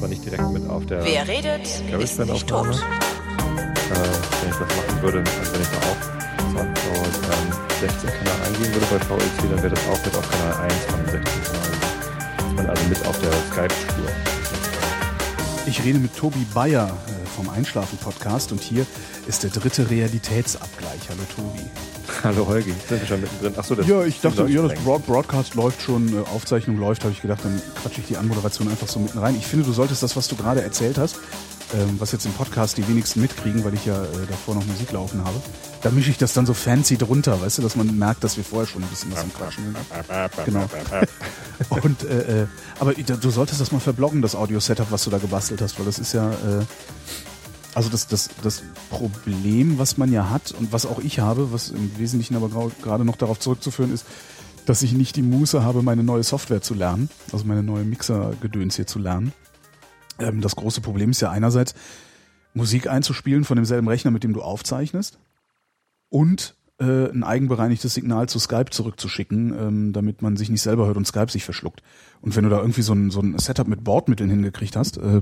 zwar nicht direkt mit auf der Wer redet, ist nicht tot. Äh, wenn ich das machen würde, also wenn ich da auch Soundcloud ähm, 16 Kanal eingehen würde bei VLC, dann wäre das auch mit auf Kanal 1 von 16 Kanal. Man also mit auf der Skype-Spur. Ich rede mit Tobi Bayer äh, vom Einschlafen-Podcast und hier ist der dritte Realitätsabgleich. Hallo Tobi. Hallo Holgi, sind wir schon mittendrin? Achso, das Ja, ich dachte, ja, das Broad Broadcast läuft schon, äh, Aufzeichnung läuft, habe ich gedacht, dann quatsche ich die Anmoderation einfach so mitten rein. Ich finde, du solltest das, was du gerade erzählt hast, ähm, was jetzt im Podcast die wenigsten mitkriegen, weil ich ja äh, davor noch Musik laufen habe, da mische ich das dann so fancy drunter, weißt du, dass man merkt, dass wir vorher schon ein bisschen was am Quatschen sind. Genau. Und, äh, äh, aber du solltest das mal verbloggen, das Audio-Setup, was du da gebastelt hast, weil das ist ja, äh, also das, das, das Problem, was man ja hat und was auch ich habe, was im Wesentlichen aber gerade noch darauf zurückzuführen ist, dass ich nicht die Muße habe, meine neue Software zu lernen, also meine neue Mixer-Gedöns hier zu lernen. Ähm, das große Problem ist ja einerseits, Musik einzuspielen von demselben Rechner, mit dem du aufzeichnest und äh, ein eigenbereinigtes Signal zu Skype zurückzuschicken, ähm, damit man sich nicht selber hört und Skype sich verschluckt. Und wenn du da irgendwie so ein, so ein Setup mit Bordmitteln hingekriegt hast, äh,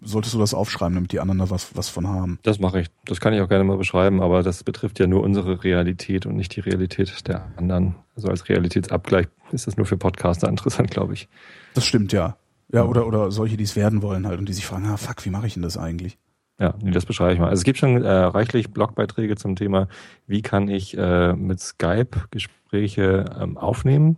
solltest du das aufschreiben, damit die anderen da was, was von haben. Das mache ich. Das kann ich auch gerne mal beschreiben, aber das betrifft ja nur unsere Realität und nicht die Realität der anderen. Also als Realitätsabgleich ist das nur für Podcaster interessant, glaube ich. Das stimmt, ja. Ja, oder, oder solche, die es werden wollen halt und die sich fragen, ah, fuck, wie mache ich denn das eigentlich? Ja, nee, das beschreibe ich mal. Also es gibt schon äh, reichlich Blogbeiträge zum Thema, wie kann ich äh, mit Skype Gespräche ähm, aufnehmen.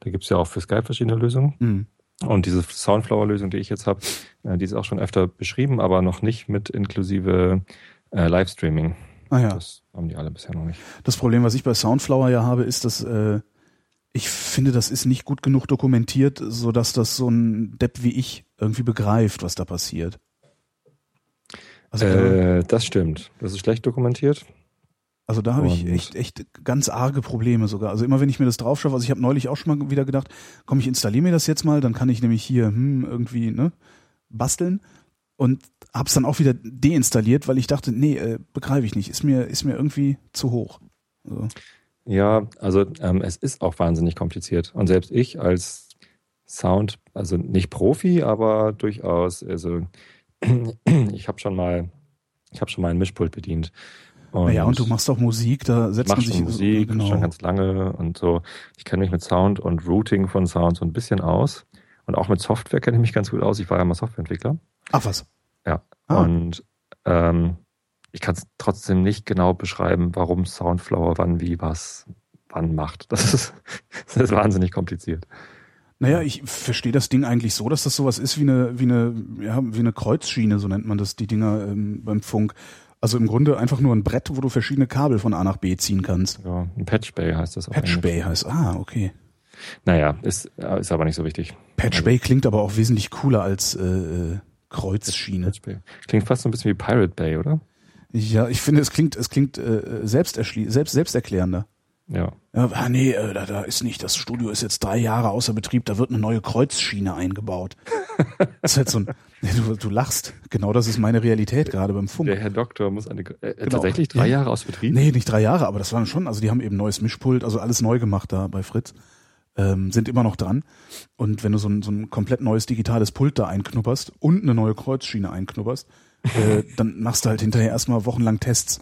Da gibt es ja auch für Skype verschiedene Lösungen. Mhm. Und diese Soundflower-Lösung, die ich jetzt habe, äh, die ist auch schon öfter beschrieben, aber noch nicht mit inklusive äh, Livestreaming. Ah ja. Das haben die alle bisher noch nicht. Das Problem, was ich bei Soundflower ja habe, ist, dass äh, ich finde, das ist nicht gut genug dokumentiert, so dass das so ein Depp wie ich irgendwie begreift, was da passiert. Also, äh, das stimmt. Das ist schlecht dokumentiert. Also da habe ich echt, echt ganz arge Probleme sogar. Also immer wenn ich mir das drauf schaue, also ich habe neulich auch schon mal wieder gedacht, komm, ich installiere mir das jetzt mal, dann kann ich nämlich hier hm, irgendwie ne, basteln und habe es dann auch wieder deinstalliert, weil ich dachte, nee, äh, begreife ich nicht, ist mir ist mir irgendwie zu hoch. Also. Ja, also ähm, es ist auch wahnsinnig kompliziert und selbst ich als Sound, also nicht Profi, aber durchaus, also ich habe schon mal, ich habe schon mal ein Mischpult bedient und ja, und du machst auch Musik, da setzt man sich Musik genau. schon ganz lange und so. Ich kenne mich mit Sound und Routing von Sound so ein bisschen aus. Und auch mit Software kenne ich mich ganz gut aus. Ich war ja mal Softwareentwickler. Ach was. Ja. Ah. Und ähm, ich kann es trotzdem nicht genau beschreiben, warum Soundflower wann wie was wann macht. Das ist, das ist wahnsinnig kompliziert. Naja, ich verstehe das Ding eigentlich so, dass das sowas ist wie eine, wie eine, ja, wie eine Kreuzschiene, so nennt man das, die Dinger ähm, beim Funk. Also im Grunde einfach nur ein Brett, wo du verschiedene Kabel von A nach B ziehen kannst. Ja, ein Patch Bay heißt das auch. Patch Bay heißt, ah, okay. Naja, ist, ist aber nicht so wichtig. Patch also, Bay klingt aber auch wesentlich cooler als äh Kreuzschiene. Patch Bay. Klingt fast so ein bisschen wie Pirate Bay, oder? Ja, ich finde, es klingt, es klingt äh, selbst, selbst selbsterklärender. Ja. ja ah, nee, äh, da, da ist nicht, das Studio ist jetzt drei Jahre außer Betrieb, da wird eine neue Kreuzschiene eingebaut. das ist halt so ein, du, du lachst. Genau das ist meine Realität gerade beim Funk. Der Herr Doktor muss eine, äh, genau. tatsächlich drei Jahre aus Betrieb? Nee, nicht drei Jahre, aber das waren schon, also die haben eben neues Mischpult, also alles neu gemacht da bei Fritz. Ähm, sind immer noch dran. Und wenn du so ein, so ein komplett neues digitales Pult da einknupperst und eine neue Kreuzschiene einknupperst, äh, dann machst du halt hinterher erstmal wochenlang Tests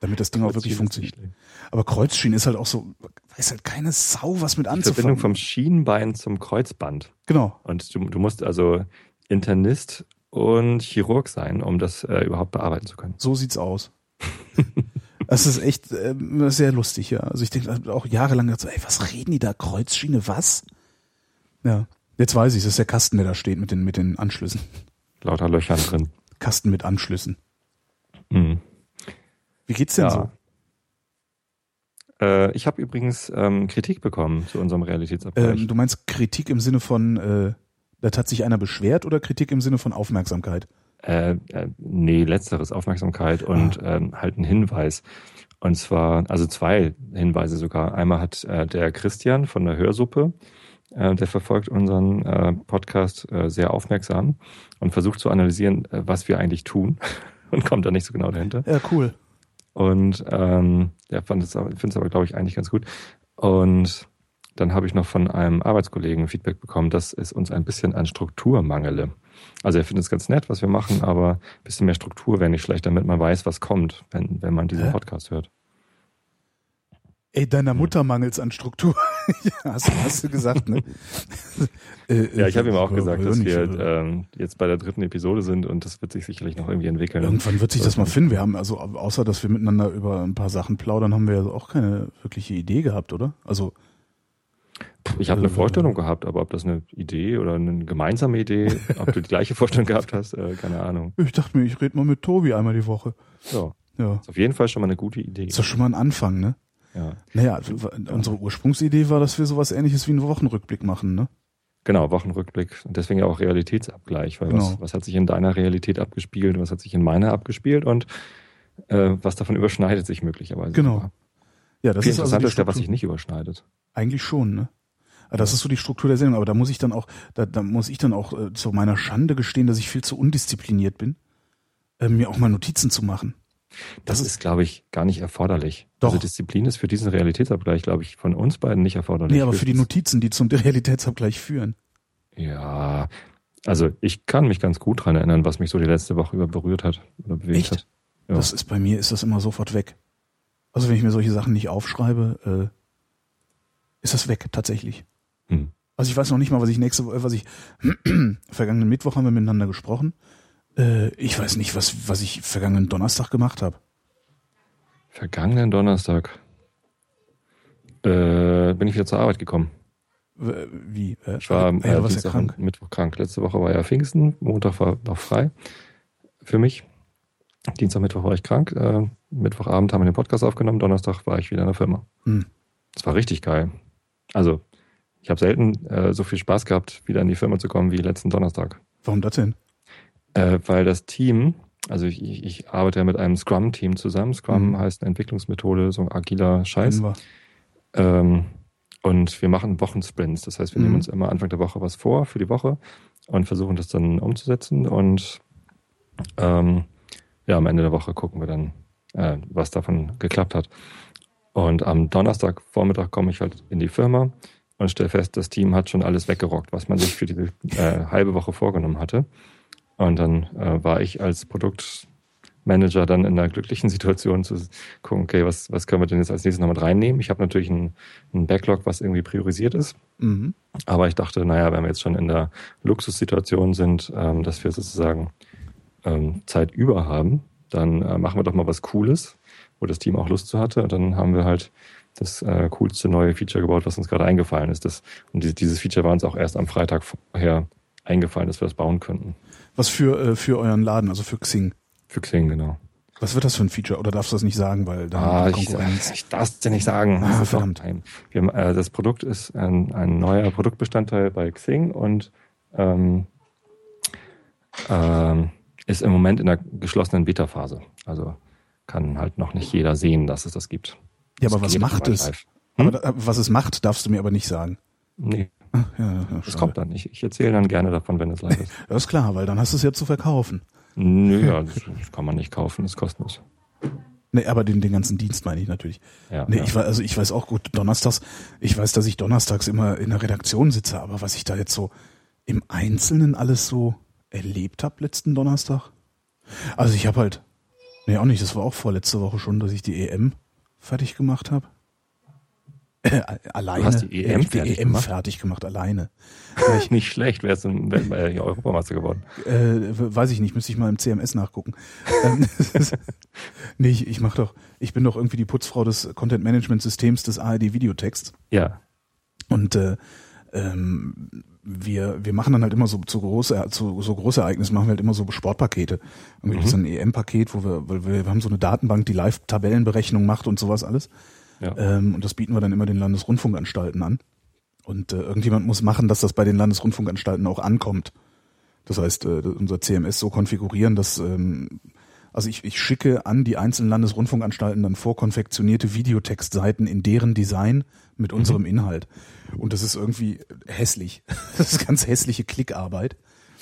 damit das Ding auch wirklich funktioniert. Aber Kreuzschienen ist halt auch so, weiß halt keine Sau, was mit anzufangen. Die Verbindung vom Schienenbein zum Kreuzband. Genau. Und du, du musst also Internist und Chirurg sein, um das äh, überhaupt bearbeiten zu können. So sieht's aus. Das ist echt äh, sehr lustig, ja. Also ich denke auch jahrelang so, ey, was reden die da? Kreuzschiene, was? Ja. Jetzt weiß ich, das ist der Kasten, der da steht mit den, mit den Anschlüssen. Lauter Löchern drin. Kasten mit Anschlüssen. Mhm. Wie geht's denn ja. so? Äh, ich habe übrigens ähm, Kritik bekommen zu unserem Realitätsabgleich. Ähm, du meinst Kritik im Sinne von, äh, da hat sich einer beschwert oder Kritik im Sinne von Aufmerksamkeit? Äh, äh, nee, letzteres Aufmerksamkeit und ah. ähm, halt ein Hinweis. Und zwar, also zwei Hinweise sogar. Einmal hat äh, der Christian von der Hörsuppe, äh, der verfolgt unseren äh, Podcast äh, sehr aufmerksam und versucht zu analysieren, äh, was wir eigentlich tun und kommt da nicht so genau dahinter. Ja, cool. Und ähm, der fand es, findet es aber, glaube ich, eigentlich ganz gut. Und dann habe ich noch von einem Arbeitskollegen Feedback bekommen, dass es uns ein bisschen an Struktur mangele. Also er findet es ganz nett, was wir machen, aber ein bisschen mehr Struktur wäre nicht schlecht, damit man weiß, was kommt, wenn, wenn man diesen? Podcast hört. Ey, deiner hm. Mutter mangelt's an Struktur. hast, hast, du gesagt, ne? Äh, ja, ich habe ihm auch gesagt, dass wir ähm, jetzt bei der dritten Episode sind und das wird sich sicherlich noch irgendwie entwickeln. Irgendwann wird sich das mal finden. Wir haben also, außer dass wir miteinander über ein paar Sachen plaudern, haben wir ja auch keine wirkliche Idee gehabt, oder? Also ich habe eine äh, Vorstellung gehabt, aber ob das eine Idee oder eine gemeinsame Idee, ob du die gleiche Vorstellung gehabt hast, äh, keine Ahnung. Ich dachte mir, ich rede mal mit Tobi einmal die Woche. Ja. ja. Ist auf jeden Fall schon mal eine gute Idee. Ist doch schon mal ein Anfang, ne? Ja. Naja, unsere Ursprungsidee war, dass wir sowas ähnliches wie einen Wochenrückblick machen, ne? Genau, Wochenrückblick und deswegen auch Realitätsabgleich, weil genau. was, was hat sich in deiner Realität abgespielt, was hat sich in meiner abgespielt und äh, was davon überschneidet sich möglicherweise. Genau. Ja, das Viel ist also interessant ist ja, was sich nicht überschneidet. Eigentlich schon, ne? Das ist so die Struktur der Sendung, aber da muss ich dann auch, da, da muss ich dann auch äh, zu meiner Schande gestehen, dass ich viel zu undiszipliniert bin, äh, mir auch mal Notizen zu machen. Das, das ist, glaube ich, gar nicht erforderlich. Doch. Also Disziplin ist für diesen Realitätsabgleich, glaube ich, von uns beiden nicht erforderlich. Nee, aber für die Notizen, die zum Realitätsabgleich führen. Ja, also ich kann mich ganz gut dran erinnern, was mich so die letzte Woche über berührt hat oder bewegt Echt? hat. Ja. Das ist bei mir ist das immer sofort weg. Also wenn ich mir solche Sachen nicht aufschreibe, äh, ist das weg tatsächlich. Hm. Also ich weiß noch nicht mal, was ich nächste Woche, was ich vergangenen Mittwoch haben wir miteinander gesprochen. Äh, ich weiß nicht, was, was ich vergangenen Donnerstag gemacht habe. Vergangenen Donnerstag äh, bin ich wieder zur Arbeit gekommen. Wie? Äh, ich war äh, ja, Dienstag krank? Mittwoch krank. Letzte Woche war ja Pfingsten, Montag war noch frei für mich. Dienstag, Mittwoch war ich krank. Äh, Mittwochabend haben wir den Podcast aufgenommen. Donnerstag war ich wieder in der Firma. Hm. Das war richtig geil. Also ich habe selten äh, so viel Spaß gehabt, wieder in die Firma zu kommen wie letzten Donnerstag. Warum das denn? Äh, weil das Team, also ich, ich arbeite ja mit einem Scrum-Team zusammen. Scrum mhm. heißt eine Entwicklungsmethode, so ein agiler Scheiß. Ähm, und wir machen Wochensprints. Das heißt, wir mhm. nehmen uns immer Anfang der Woche was vor für die Woche und versuchen das dann umzusetzen. Und ähm, ja, am Ende der Woche gucken wir dann, äh, was davon geklappt hat. Und am Donnerstagvormittag komme ich halt in die Firma und stelle fest, das Team hat schon alles weggerockt, was man sich für die äh, halbe Woche vorgenommen hatte. Und dann äh, war ich als Produktmanager dann in einer glücklichen Situation zu gucken, okay, was, was können wir denn jetzt als nächstes noch mit reinnehmen? Ich habe natürlich einen, einen Backlog, was irgendwie priorisiert ist. Mhm. Aber ich dachte, naja, wenn wir jetzt schon in der Luxussituation sind, ähm, dass wir sozusagen ähm, Zeit über haben, dann äh, machen wir doch mal was Cooles, wo das Team auch Lust zu hatte. Und dann haben wir halt das äh, coolste neue Feature gebaut, was uns gerade eingefallen ist. Das, und dieses, dieses Feature war uns auch erst am Freitag vorher eingefallen, dass wir das bauen könnten. Was für, äh, für euren Laden, also für Xing? Für Xing, genau. Was wird das für ein Feature? Oder darfst du das nicht sagen, weil da ah, Konkurrenz... Ich, ich darf es dir nicht sagen. Ah, das verdammt. Wir, äh, das Produkt ist ein, ein neuer Produktbestandteil bei Xing und ähm, ähm, ist im Moment in der geschlossenen Beta-Phase. Also kann halt noch nicht jeder sehen, dass es das gibt. Ja, aber was macht es? Hm? Aber, was es macht, darfst du mir aber nicht sagen. Nee. Ja, ja, das kommt dann. Ich, ich erzähle dann gerne davon, wenn es live ist. das ist klar, weil dann hast du es ja zu verkaufen. Nö, ja, das kann man nicht kaufen, das ist kostenlos. Nee, aber den, den ganzen Dienst meine ich natürlich. Ja, nee, ja. ich weiß, also ich weiß auch gut, donnerstags, ich weiß, dass ich donnerstags immer in der Redaktion sitze, aber was ich da jetzt so im Einzelnen alles so erlebt habe letzten Donnerstag. Also ich habe halt, nee, auch nicht, das war auch vorletzte Woche schon, dass ich die EM fertig gemacht habe. Äh, alleine. Du hast die EM, ja, fertig, die EM gemacht? fertig gemacht, alleine. Ich, nicht schlecht, wärst du äh, Europameister geworden. Äh, weiß ich nicht, müsste ich mal im CMS nachgucken. Ähm, nee, ich, ich mach doch, ich bin doch irgendwie die Putzfrau des Content Management Systems des ARD Videotexts. Ja. Und äh, ähm, wir, wir machen dann halt immer so zu große, zu so große Ereignisse machen wir halt immer so Sportpakete. Irgendwie mhm. so ein EM-Paket, wo wir, weil wir, wir haben so eine Datenbank, die Live-Tabellenberechnung macht und sowas alles. Ja. Ähm, und das bieten wir dann immer den Landesrundfunkanstalten an. Und äh, irgendjemand muss machen, dass das bei den Landesrundfunkanstalten auch ankommt. Das heißt, äh, unser CMS so konfigurieren, dass ähm, also ich, ich schicke an die einzelnen Landesrundfunkanstalten dann vorkonfektionierte Videotextseiten in deren Design mit mhm. unserem Inhalt. Und das ist irgendwie hässlich. Das ist ganz hässliche Klickarbeit.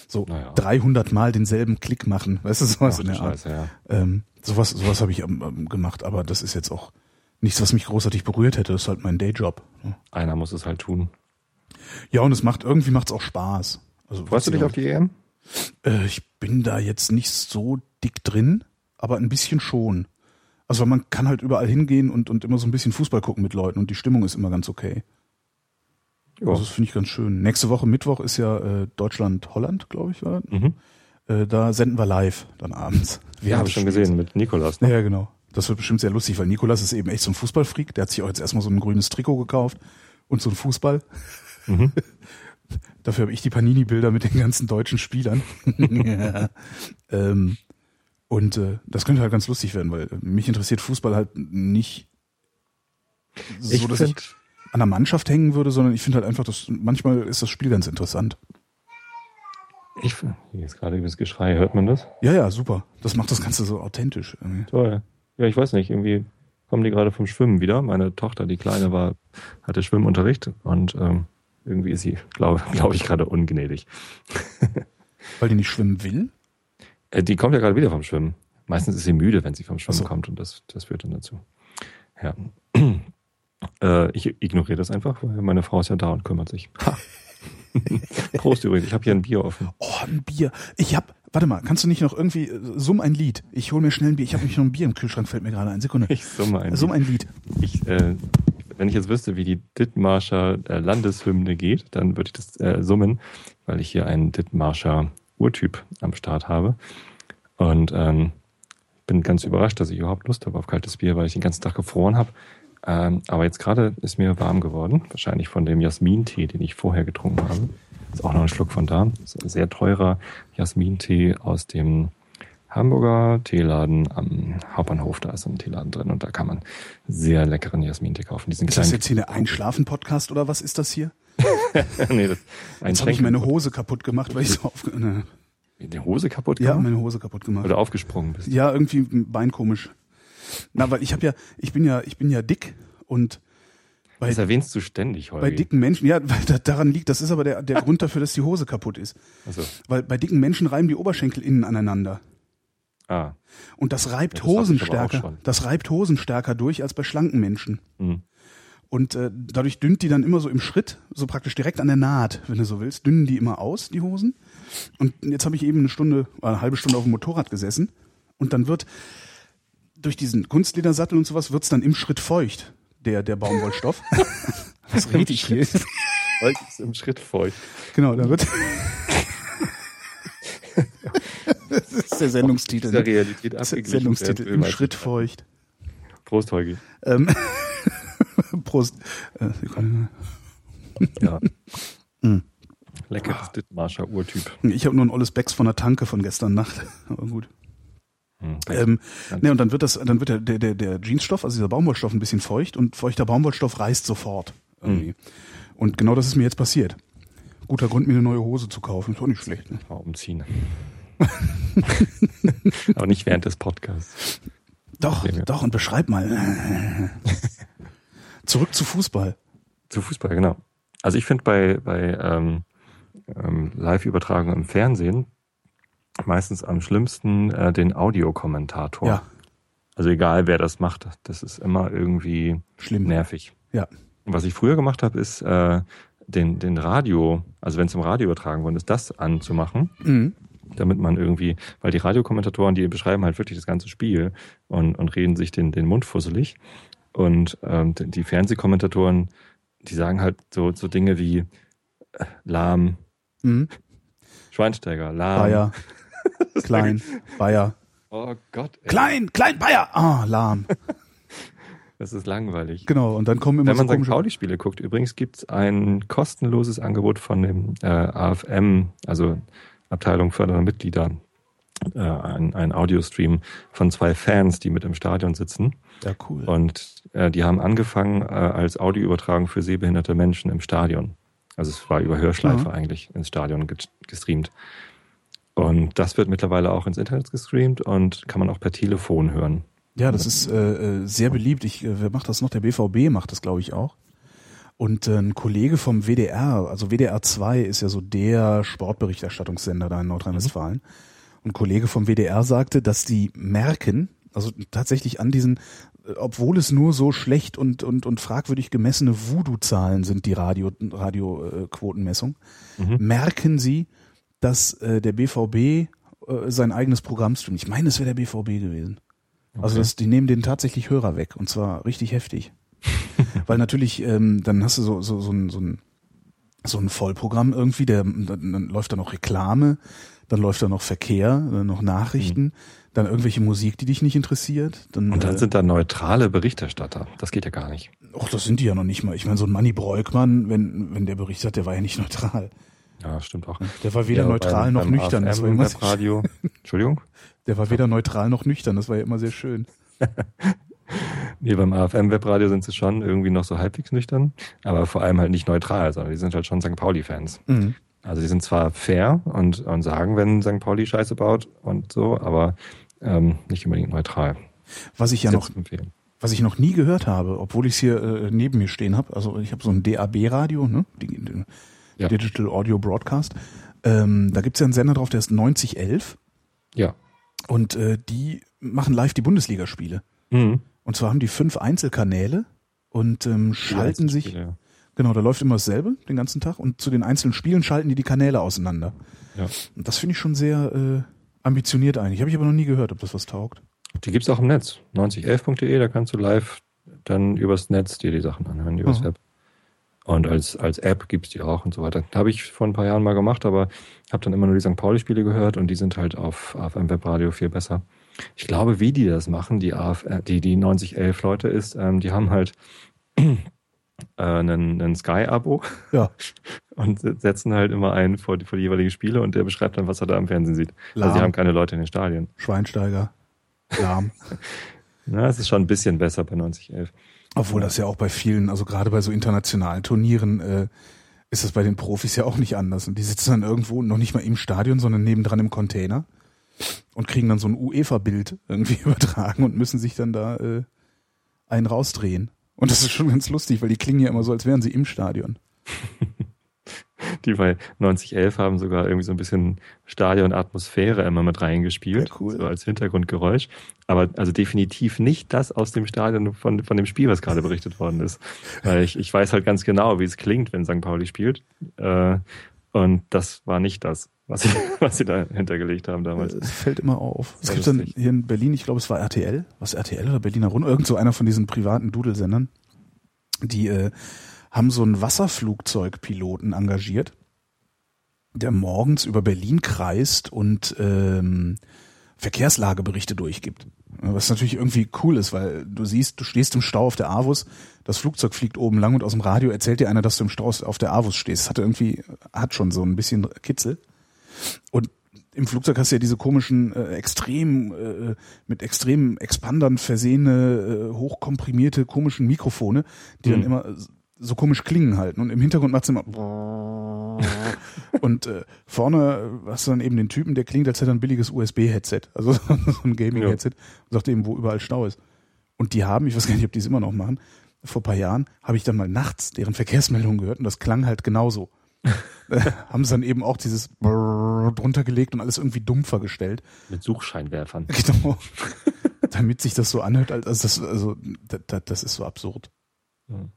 So naja. 300 Mal denselben Klick machen. Weißt du, sowas Ach, in der Art. Scheiße, ja. ähm, sowas sowas habe ich ähm, gemacht, aber das ist jetzt auch nichts, was mich großartig berührt hätte. Das ist halt mein Dayjob. ne? Einer muss es halt tun. Ja, und es macht, irgendwie macht's auch Spaß. Also, Freust du dich auf die EM? Äh, ich bin da jetzt nicht so dick drin, aber ein bisschen schon. Also man kann halt überall hingehen und, und immer so ein bisschen Fußball gucken mit Leuten und die Stimmung ist immer ganz okay. Ja. Also das finde ich ganz schön. Nächste Woche Mittwoch ist ja äh, Deutschland-Holland, glaube ich, war das? Mhm. Äh, da senden wir live dann abends. Ja, habe ich schon gesehen mit Nikolas. Ne? Ja, genau. Das wird bestimmt sehr lustig, weil Nikolas ist eben echt so ein Fußballfreak. Der hat sich auch jetzt erstmal so ein grünes Trikot gekauft und so ein Fußball. Mhm. Dafür habe ich die Panini-Bilder mit den ganzen deutschen Spielern. ja. ähm, und äh, das könnte halt ganz lustig werden, weil äh, mich interessiert Fußball halt nicht so, Ich dass ich find, an der Mannschaft hängen würde, sondern ich finde halt einfach, dass manchmal ist das Spiel ganz interessant. ich, ist gerade übrigens Geschrei, hört man das? Ja, ja, super. Das macht das Ganze so authentisch. Irgendwie. Toll. Ja, ich weiß nicht, irgendwie kommen die gerade vom Schwimmen wieder. Meine Tochter, die Kleine, war, hatte Schwimmunterricht und ähm, irgendwie ist sie, glaube glaub ich, gerade ungnädig. Weil die nicht schwimmen will? Äh, die kommt ja gerade wieder vom Schwimmen. Meistens ist sie müde, wenn sie vom Schwimmen so. kommt und das, das führt dann dazu. Ja. Äh, ich ignoriere das einfach, weil meine Frau ist ja da und kümmert sich. Ha. Prost übrigens, ich habe hier ein Bier offen. Oh, ein Bier. Ich hab, warte mal, kannst du nicht noch irgendwie, äh, summ ein Lied. Ich hol mir schnell ein Bier. Ich habe nämlich noch ein Bier im Kühlschrank, fällt mir gerade ein. Sekunde. Ich summe ein Summ Bier. ein Lied. Ich, äh, wenn ich jetzt wüsste, wie die Dithmarscher äh, Landeshymne geht, dann würde ich das äh, summen, weil ich hier einen Dithmarscher Urtyp am Start habe. Und ähm, bin ganz überrascht, dass ich überhaupt Lust habe auf kaltes Bier, weil ich den ganzen Tag gefroren habe. Ähm, aber jetzt gerade ist mir warm geworden, wahrscheinlich von dem Jasmintee, den ich vorher getrunken habe. Ist auch noch ein Schluck von da. Ist ein sehr teurer Jasmintee aus dem Hamburger Teeladen am Hauptbahnhof. Da ist so ein Teeladen drin und da kann man sehr leckeren Jasmintee kaufen. Diesen Ist das jetzt hier eine Einschlafen-Podcast oder was ist das hier? nee, das ein Jetzt habe ich meine Hose kaputt gemacht, weil ich so auf, ne. die Hose kaputt Ja, gemacht? meine Hose kaputt gemacht. oder aufgesprungen bist. Ja, irgendwie ein Bein komisch. Na, weil ich habe ja, ich bin ja, ich bin ja dick und bei, Das erwähnst du ständig heute. bei dicken Menschen, ja, weil da, daran liegt, das ist aber der, der Grund dafür, dass die Hose kaputt ist. Also, Weil bei dicken Menschen reiben die Oberschenkel innen aneinander. ah, Und das reibt Ja, das Hosen stärker. Das reibt Hosen stärker durch als bei schlanken Menschen. hm. Und äh, dadurch dünnt die dann immer so im Schritt, so praktisch direkt an der Naht, wenn du so willst, dünnen die immer aus, die Hosen. Und jetzt habe ich eben eine Stunde, äh, eine halbe Stunde auf dem Motorrad gesessen und dann wird durch diesen Kunstledersattel und sowas wird's dann im Schritt feucht, der, der Baumwollstoff. Was rede ich hier? Heute ist im Schritt feucht. Genau, da wird. das ist der Sendungstitel. Der Ne? Realität ist abgeglichen. Sendungstitel im Schritt feucht. Prost, Holgi. Ähm, Prost. Äh. Ja. Mm. Leckeres Dithmarscher Urtyp. Ich habe nur ein olles Becks von der Tanke von gestern Nacht. Aber gut. Hm. Ähm, ne, und dann wird das, dann wird der, der, der, der Jeansstoff, also dieser Baumwollstoff, ein bisschen feucht und feuchter Baumwollstoff reißt sofort. Irgendwie. Und genau das ist mir jetzt passiert. Guter Grund, mir eine neue Hose zu kaufen. Ist auch nicht schlecht. Ne? Umziehen. Aber nicht während des Podcasts. Doch, Ja, doch, und beschreib mal. Zurück zu Fußball. Zu Fußball, genau. Also ich finde bei, bei ähm, ähm, Live-Übertragungen im Fernsehen meistens am schlimmsten äh, den Audiokommentator. Ja, Also egal, wer das macht, das ist immer irgendwie schlimm. nervig. Ja. Und was ich früher gemacht habe, ist äh, den, den Radio, also wenn es im Radio übertragen worden ist, das anzumachen, Mhm. damit man irgendwie, weil die Radiokommentatoren, die beschreiben halt wirklich das ganze Spiel und, und reden sich den, den Mund fusselig. Und ähm, die Fernsehkommentatoren, die sagen halt so, so Dinge wie äh, lahm, Mhm. Schweinsteiger, lahm. Bayer. Klein. Bayer. Oh Gott, ey, Klein, klein, Bayer. Ah, lahm. das ist langweilig. Genau. Und dann kommen immer Wenn man so St. Pauli-Spiele guckt, übrigens gibt's ein kostenloses Angebot von dem äh, AFM, also Abteilung fördernder Mitglieder, äh, ein, ein Audiostream von zwei Fans, die mit im Stadion sitzen. Ja, cool. Und äh, die haben angefangen äh, als Audioübertragung für sehbehinderte Menschen im Stadion. Also es war über Hörschleife Ja. eigentlich ins Stadion ge- gestreamt. Und das wird mittlerweile auch ins Internet gestreamt und kann man auch per Telefon hören. Ja, das ist äh, äh, sehr beliebt. Ich, äh, wer macht das noch? Der BVB macht das, glaube ich, auch. Und äh, ein Kollege vom WDR, also WDR 2 ist ja so der Sportberichterstattungssender da in Nordrhein-Westfalen. Und ein Kollege vom WDR sagte, dass die merken, also tatsächlich an diesen obwohl es nur so schlecht und, und, und fragwürdig gemessene Voodoo-Zahlen sind, die Radio, Radio-Quotenmessung, mhm. merken sie, dass äh, der BVB äh, sein eigenes Programm streamt. Ich meine, es wäre der BVB gewesen. Also okay. Also das, die nehmen den tatsächlich Hörer weg und zwar richtig heftig. Weil natürlich, ähm, dann hast du so, so, so, ein, so, ein, so ein Vollprogramm irgendwie, der, dann, dann läuft da noch Reklame, dann läuft da noch Verkehr, dann noch Nachrichten, mhm. dann irgendwelche Musik, die dich nicht interessiert. Dann, und dann äh, sind da neutrale Berichterstatter. Das geht ja gar nicht. Och, das sind die ja noch nicht mal. Ich meine, so ein Manny Breukmann, wenn, wenn der Bericht hat, der war ja nicht neutral. Ja, stimmt auch. Der war weder ja, neutral beim, noch beim nüchtern. das war immer Radio. Entschuldigung? Der war weder neutral noch nüchtern. Das war ja immer sehr schön. nee, beim AFM-Webradio sind sie schon irgendwie noch so halbwegs nüchtern, aber vor allem halt nicht neutral, sondern die sind halt schon St. Pauli-Fans. Mhm. Also die sind zwar fair und, und sagen, wenn St. Pauli Scheiße baut und so, aber ähm, nicht unbedingt neutral. Was ich ja noch, was ich noch nie gehört habe, obwohl ich es hier äh, neben mir stehen habe, also ich habe so ein DAB-Radio, ne? Die, die, ja. Digital Audio Broadcast. Ähm, da gibt's ja einen Sender drauf, der ist 9011. Ja. Und äh, die machen live die Bundesligaspiele. Mhm. Und zwar haben die fünf Einzelkanäle und ähm, schalten sich. Ja. Genau, da läuft immer dasselbe den ganzen Tag und zu den einzelnen Spielen schalten die die Kanäle auseinander. Ja. Und das finde ich schon sehr äh, ambitioniert eigentlich. Habe ich aber noch nie gehört, ob das was taugt. Die gibt's auch im Netz. 9011.de, da kannst du live dann übers Netz dir die Sachen anhören, übers mhm. Web. Und als, als App gibt's die auch und so weiter. Habe ich vor ein paar Jahren mal gemacht, aber habe dann immer nur die St. Pauli-Spiele gehört und die sind halt auf AFM Webradio viel besser. Ich glaube, wie die das machen, die AF, äh, die, die 9011 Leute ist, ähm, die haben halt äh, einen, einen Sky-Abo ja. und setzen halt immer einen vor die, vor die jeweiligen Spiele und der beschreibt dann, was er da am Fernsehen sieht. Lahm. Also die haben keine Leute in den Stadien. Schweinsteiger. Lahm. Na, es ist schon ein bisschen besser bei 9011. Obwohl das ja auch bei vielen, also gerade bei so internationalen Turnieren, äh, ist das bei den Profis ja auch nicht anders. Und die sitzen dann irgendwo, noch nicht mal im Stadion, sondern nebendran im Container und kriegen dann so ein UEFA-Bild irgendwie übertragen und müssen sich dann da äh, einen rausdrehen. Und das ist schon ganz lustig, weil die klingen ja immer so, als wären sie im Stadion. die bei 9011 haben sogar irgendwie so ein bisschen Stadionatmosphäre immer mit reingespielt, ja, cool. so als Hintergrundgeräusch. Aber also definitiv nicht das aus dem Stadion von, von dem Spiel, was gerade berichtet worden ist. Weil ich, ich weiß halt ganz genau, wie es klingt, wenn St. Pauli spielt. Äh, und das war nicht das, was sie, was sie da hintergelegt haben damals. Es fällt immer auf. Es gibt dann hier in Berlin, ich glaube, es war RTL, was RTL oder Berliner Rund, irgend so einer von diesen privaten Dudelsendern, die äh, haben so einen Wasserflugzeugpiloten engagiert, der morgens über Berlin kreist und ähm, Verkehrslageberichte durchgibt. Was natürlich irgendwie cool ist, weil du siehst, du stehst im Stau auf der Avus, das Flugzeug fliegt oben lang und aus dem Radio erzählt dir einer, dass du im Stau auf der Avus stehst. Das hat irgendwie, hat schon so ein bisschen Kitzel. Und im Flugzeug hast du ja diese komischen, äh, extrem, äh, mit extremen Expandern versehene, äh, hochkomprimierte, komischen Mikrofone, die mhm. dann immer so komisch klingen halten und im Hintergrund macht's immer und äh, vorne hast du dann eben den Typen, der klingt, als hätte er ein billiges USB-Headset, also so ein Gaming-Headset und sagt eben, wo überall Stau ist. Und die haben, ich weiß gar nicht, ob die es immer noch machen, vor ein paar Jahren habe ich dann mal nachts deren Verkehrsmeldungen gehört und das klang halt genauso. haben sie dann eben auch dieses drunter gelegt und alles irgendwie dumpfer gestellt. Mit Suchscheinwerfern. Genau. Damit sich das so anhört, als das, also das, das ist so absurd. Hm.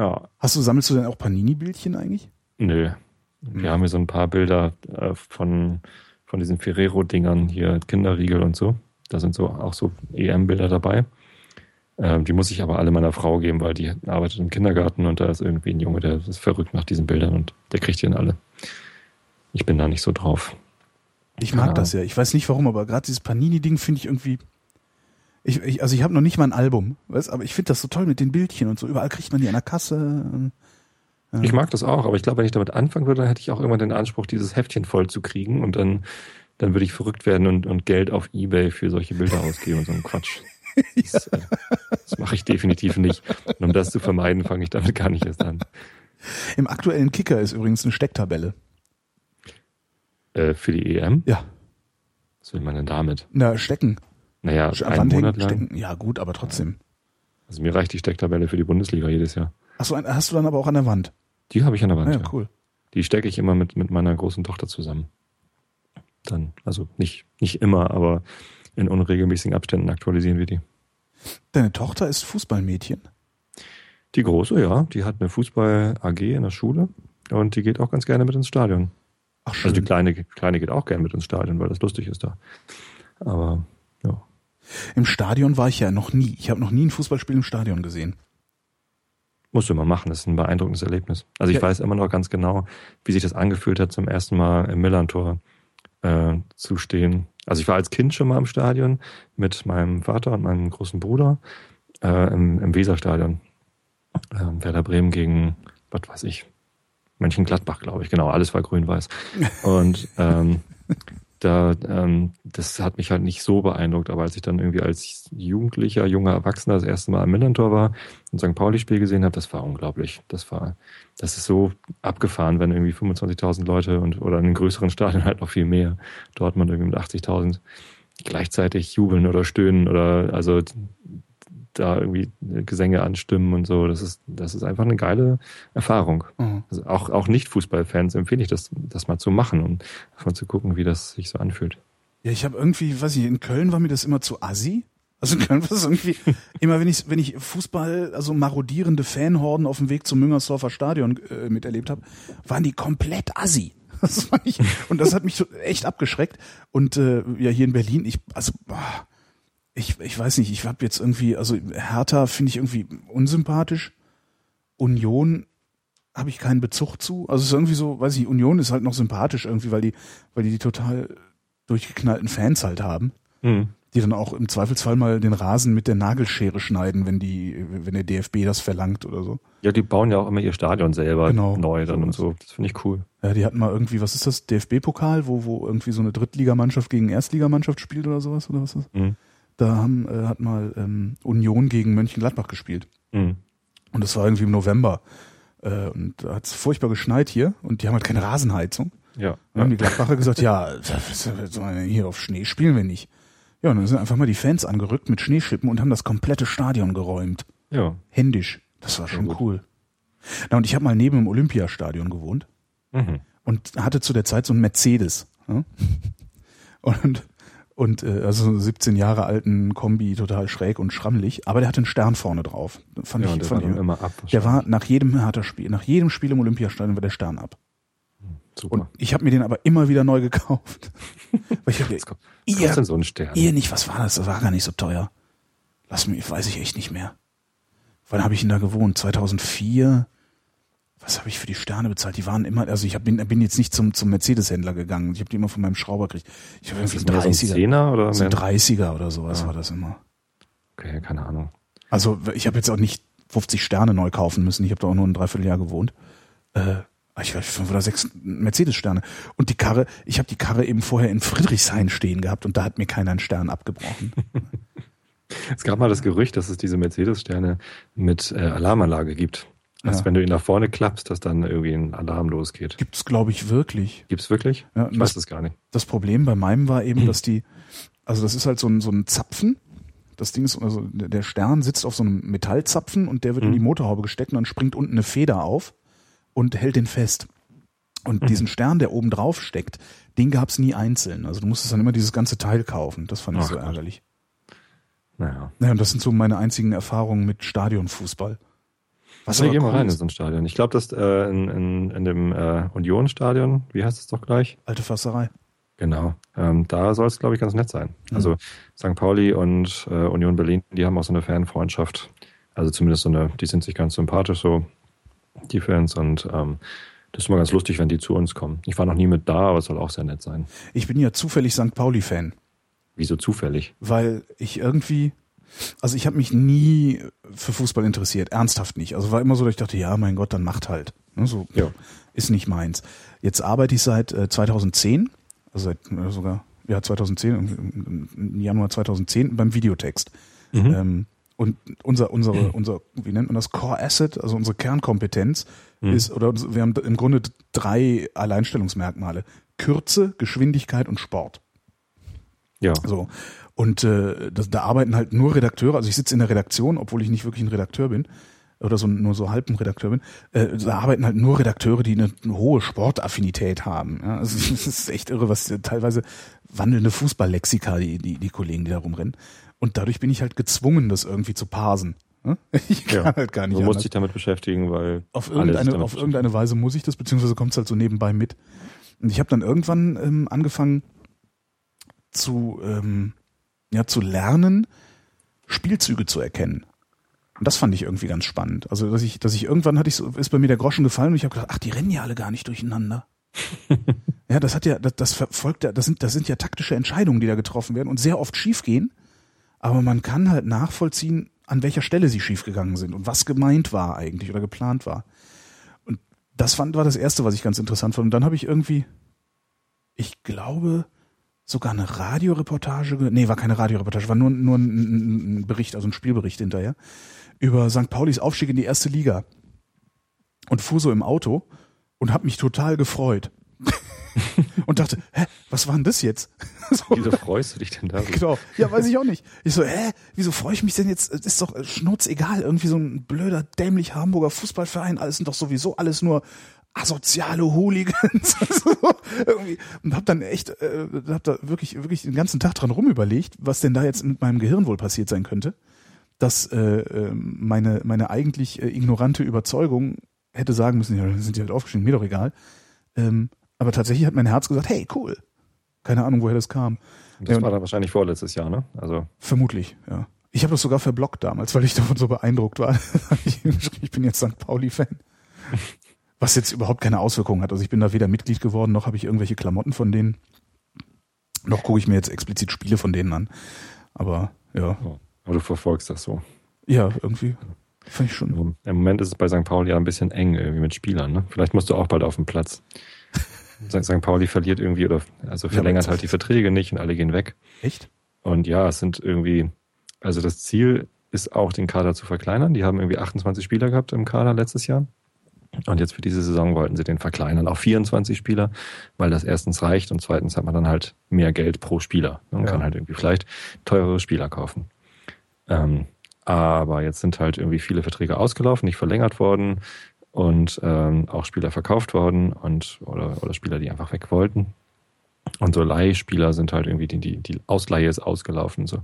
Ja. Hast du, sammelst du denn auch Panini-Bildchen eigentlich? Nö. Wir hm. haben hier so ein paar Bilder äh, von, von diesen Ferrero-Dingern hier, Kinderriegel und so. Da sind so auch so EM-Bilder dabei. Ähm, die muss ich aber alle meiner Frau geben, weil die arbeitet im Kindergarten und da ist irgendwie ein Junge, der ist verrückt nach diesen Bildern und der kriegt die dann alle. Ich bin da nicht so drauf. Ich mag ja. das ja. Ich weiß nicht warum, aber gerade dieses Panini-Ding finde ich irgendwie, ich, ich, also ich habe noch nicht mal ein Album, weißt, aber ich finde das so toll mit den Bildchen und so. Überall kriegt man die an der Kasse. Ja. Ich mag das auch, aber ich glaube, wenn ich damit anfangen würde, dann hätte ich auch irgendwann den Anspruch, dieses Heftchen voll zu kriegen und dann, dann würde ich verrückt werden und, und Geld auf Ebay für solche Bilder ausgeben und so ein Quatsch. Das, äh, das mache ich definitiv nicht. Und um das zu vermeiden, fange ich damit gar nicht erst an. Im aktuellen Kicker ist übrigens eine Stecktabelle. Äh, für die EM? Ja. Was will man denn damit? Na, stecken. Naja, einen Monat lang. Stecken. Ja, gut, aber trotzdem. Also mir reicht die Stecktabelle für die Bundesliga jedes Jahr. Achso, hast du dann aber auch an der Wand? Die habe ich an der Wand. Ah ja, ja, cool. Die stecke ich immer mit, mit meiner großen Tochter zusammen. Dann, also nicht, nicht immer, aber in unregelmäßigen Abständen aktualisieren wir die. Deine Tochter ist Fußballmädchen? Die große, ja. Die hat eine Fußball-AG in der Schule und die geht auch ganz gerne mit ins Stadion. Ach, schön. Also die kleine, kleine geht auch gerne mit ins Stadion, weil das lustig ist da. Aber. Im Stadion war ich ja noch nie. Ich habe noch nie ein Fußballspiel im Stadion gesehen. Musst du immer machen, das ist ein beeindruckendes Erlebnis. Also ich ja. weiß immer noch ganz genau, wie sich das angefühlt hat, zum ersten Mal im Millantor äh, zu stehen. Also ich war als Kind schon mal im Stadion mit meinem Vater und meinem großen Bruder äh, im, im Weserstadion. Äh, Werder Bremen gegen, was weiß ich, Mönchengladbach, glaube ich. Genau, alles war grün-weiß. Und ähm, da, ähm, das hat mich halt nicht so beeindruckt, aber als ich dann irgendwie als Jugendlicher, junger Erwachsener das erste Mal am Millantor war und St. Pauli-Spiel gesehen habe, das war unglaublich. Das war, das ist so abgefahren, wenn irgendwie 25.000 Leute und oder in einem größeren Stadion halt noch viel mehr, dort man irgendwie mit 80.000 gleichzeitig jubeln oder stöhnen oder also da irgendwie Gesänge anstimmen und so. Das ist, das ist einfach eine geile Erfahrung. Mhm. Also auch, auch Nicht-Fußballfans empfehle ich das, das mal zu machen und davon zu gucken, wie das sich so anfühlt. Ja, ich habe irgendwie, weiß ich, in Köln war mir das immer zu assi. Also in Köln war es irgendwie, immer wenn ich, wenn ich Fußball, also marodierende Fanhorden auf dem Weg zum Müngersdorfer Stadion äh, miterlebt habe, waren die komplett assi. Das fand ich, und das hat mich so echt abgeschreckt. Und äh, ja, hier in Berlin, ich, also boah, ich, ich weiß nicht, ich habe jetzt irgendwie, also Hertha finde ich irgendwie unsympathisch. Union habe ich keinen Bezug zu. Also es ist irgendwie so, weiß ich, Union ist halt noch sympathisch irgendwie, weil die, weil die die total durchgeknallten Fans halt haben. Mhm. Die dann auch im Zweifelsfall mal den Rasen mit der Nagelschere schneiden, wenn die, wenn der DFB das verlangt oder so. Ja, die bauen ja auch immer ihr Stadion selber genau, neu dann und so. Das finde ich cool. Ja, die hatten mal irgendwie, was ist das, DFB-Pokal, wo, wo irgendwie so eine Drittligamannschaft gegen Erstligamannschaft spielt oder sowas, oder was ist das? Mhm. Da haben, äh, hat mal ähm, Union gegen Mönchengladbach gespielt. Mhm. Und das war irgendwie im November. Äh, und da hat es furchtbar geschneit hier und die haben halt keine Rasenheizung. Ja. Dann haben die Gladbacher gesagt, ja, hier auf Schnee spielen wir nicht. Ja, und dann sind einfach mal die Fans angerückt mit Schneeschippen und haben das komplette Stadion geräumt. Ja. Händisch. Das war schon cool. Na, und ich habe mal neben dem Olympiastadion gewohnt mhm. und hatte zu der Zeit so ein Mercedes. Ja? Und und äh, also 17 Jahre alten Kombi, total schräg und schrammelig, aber der hatte einen Stern vorne drauf. Fand ja, ich, der fand war immer ab. Der war nach jedem Hertha-Spiel, nach jedem Spiel im Olympiastadion war der Stern ab. Hm, super. Und ich habe mir den aber immer wieder neu gekauft. Weil ich hab, was ihr, denn so ein Stern? Ihr nicht, was war das? Das war gar nicht so teuer. Lass mich, weiß ich echt nicht mehr. Wann habe ich ihn da gewohnt? 2004? Was habe ich für die Sterne bezahlt? Die waren immer, also ich hab, bin, bin jetzt nicht zum, zum Mercedes-Händler gegangen. Ich habe die immer von meinem Schrauber gekriegt. Ich habe irgendwie ein 30er. So ein oder so ein 30er oder sowas ja. war das immer. Okay, keine Ahnung. Also ich habe jetzt auch nicht 50 Sterne neu kaufen müssen. Ich habe da auch nur ein Dreivierteljahr gewohnt. Äh, ich weiß fünf oder sechs Mercedes-Sterne. Und die Karre, ich habe die Karre eben vorher in Friedrichshain stehen gehabt und da hat mir keiner einen Stern abgebrochen. es gab mal das Gerücht, dass es diese Mercedes-Sterne mit äh, Alarmanlage gibt. Also ja. wenn du ihn nach vorne klappst, dass dann irgendwie ein Alarm losgeht. Gibt's glaube ich wirklich. Gibt's wirklich? Ja, ich weiß das gar nicht. Das Problem bei meinem war eben, dass die, also das ist halt so ein, so ein Zapfen. Das Ding ist, also der Stern sitzt auf so einem Metallzapfen und der wird mhm. in die Motorhaube gesteckt und dann springt unten eine Feder auf und hält den fest. Und mhm. diesen Stern, der oben drauf steckt, den gab's nie einzeln. Also du musstest dann immer dieses ganze Teil kaufen. Das fand ich Ach, so ärgerlich. Naja. Naja, und das sind so meine einzigen Erfahrungen mit Stadionfußball. Was nee, geh mal rein in so ein Stadion. Ich glaube, dass äh, in, in, in dem äh, Union-Stadion, wie heißt es doch gleich? Alte Fasserei. Genau. Ähm, da soll es, glaube ich, ganz nett sein. Mhm. Also St. Pauli und äh, Union Berlin, die haben auch so eine Fanfreundschaft. Also zumindest so eine, die sind sich ganz sympathisch so, die Fans. Und ähm, das ist immer ganz lustig, wenn die zu uns kommen. Ich war noch nie mit da, aber es soll auch sehr nett sein. Ich bin ja zufällig St. Pauli-Fan. Wieso zufällig? Weil ich irgendwie, also ich habe mich nie für Fußball interessiert, ernsthaft nicht. Also war immer so, dass ich dachte, ja, mein Gott, dann macht halt. Ne, so ja. ist nicht meins. Jetzt arbeite ich seit äh, 2010, also seit äh, sogar ja 2010 im, im Januar 2010 beim Videotext. Mhm. Ähm, und unser unsere mhm. unser wie nennt man das Core Asset, also unsere Kernkompetenz mhm. ist oder wir haben im Grunde drei Alleinstellungsmerkmale: Kürze, Geschwindigkeit und Sport. Ja. So. Und äh, das, da arbeiten halt nur Redakteure. Also ich sitze in der Redaktion, obwohl ich nicht wirklich ein Redakteur bin. oder so nur so halben Redakteur bin, äh, da arbeiten halt nur Redakteure, die eine, eine hohe Sportaffinität haben. Ja? Also das ist echt irre, was teilweise wandelnde Fußballlexika, die, die, die Kollegen, die da rumrennen. Und dadurch bin ich halt gezwungen, das irgendwie zu parsen. Ich kann ja. halt gar nicht. Du musst dich damit beschäftigen, weil auf irgendeine, auf irgendeine Weise muss ich das, beziehungsweise kommt es halt so nebenbei mit. Und ich habe dann irgendwann ähm, angefangen zu ähm, ja zu lernen, Spielzüge zu erkennen. Und das fand ich irgendwie ganz spannend. Also, dass ich, dass ich irgendwann hatte ich so, ist bei mir der Groschen gefallen und ich habe gedacht, ach, die rennen ja alle gar nicht durcheinander. ja, das hat ja, das, das verfolgt ja, das sind, das sind ja taktische Entscheidungen, die da getroffen werden und sehr oft schiefgehen. Aber man kann halt nachvollziehen, an welcher Stelle sie schiefgegangen sind und was gemeint war eigentlich oder geplant war. Und das fand, war das erste, was ich ganz interessant fand. Und dann habe ich irgendwie, ich glaube, sogar eine Radioreportage, nee, war keine Radioreportage, war nur, nur ein, ein Bericht, also ein Spielbericht hinterher, über St. Paulis Aufstieg in die erste Liga. Und fuhr so im Auto und hab mich total gefreut. und dachte, hä, was war denn das jetzt? so. Wieso freust du dich denn darüber? Genau. Ja, weiß ich auch nicht. Ich so, hä, wieso freue ich mich denn jetzt? Das ist doch schnurz egal. Irgendwie so ein blöder, dämlich Hamburger Fußballverein. Alles sind doch sowieso alles nur asoziale Hooligans. irgendwie. Und hab dann echt, äh, hab da wirklich, wirklich den ganzen Tag dran rumüberlegt, was denn da jetzt mit meinem Gehirn wohl passiert sein könnte. Dass äh, ähm, meine, meine eigentlich äh, ignorante Überzeugung hätte sagen müssen, ja, sind die halt aufgeschrieben, mir doch egal. Ähm, aber tatsächlich hat mein Herz gesagt, hey, cool. Keine Ahnung, woher das kam. Und das ja, war dann wahrscheinlich vorletztes Jahr, ne? Also vermutlich, ja. Ich habe das sogar verblockt damals, weil ich davon so beeindruckt war. ich bin jetzt St. Pauli-Fan. Was jetzt überhaupt keine Auswirkungen hat. Also ich bin da weder Mitglied geworden, noch habe ich irgendwelche Klamotten von denen. Noch gucke ich mir jetzt explizit Spiele von denen an. Aber ja. Aber du verfolgst das so. Ja, irgendwie. Fand ich schon. Im Moment ist es bei St. Pauli ja ein bisschen eng irgendwie mit Spielern. Ne? Vielleicht musst du auch bald auf den Platz. St. Pauli verliert irgendwie oder also verlängert ja, halt die Verträge nicht und alle gehen weg. Echt? Und ja, es sind irgendwie, also das Ziel ist auch, den Kader zu verkleinern. Die haben irgendwie 28 Spieler gehabt im Kader letztes Jahr. Und jetzt für diese Saison wollten sie den verkleinern auf 24 Spieler, weil das erstens reicht und zweitens hat man dann halt mehr Geld pro Spieler. Man ja. kann halt irgendwie vielleicht teurere Spieler kaufen. Ähm, aber jetzt sind halt irgendwie viele Verträge ausgelaufen, nicht verlängert worden und ähm, auch Spieler verkauft worden und oder, oder Spieler, die einfach weg wollten. Und so Leihspieler sind halt irgendwie, die, die, die Ausleihe ist ausgelaufen. So.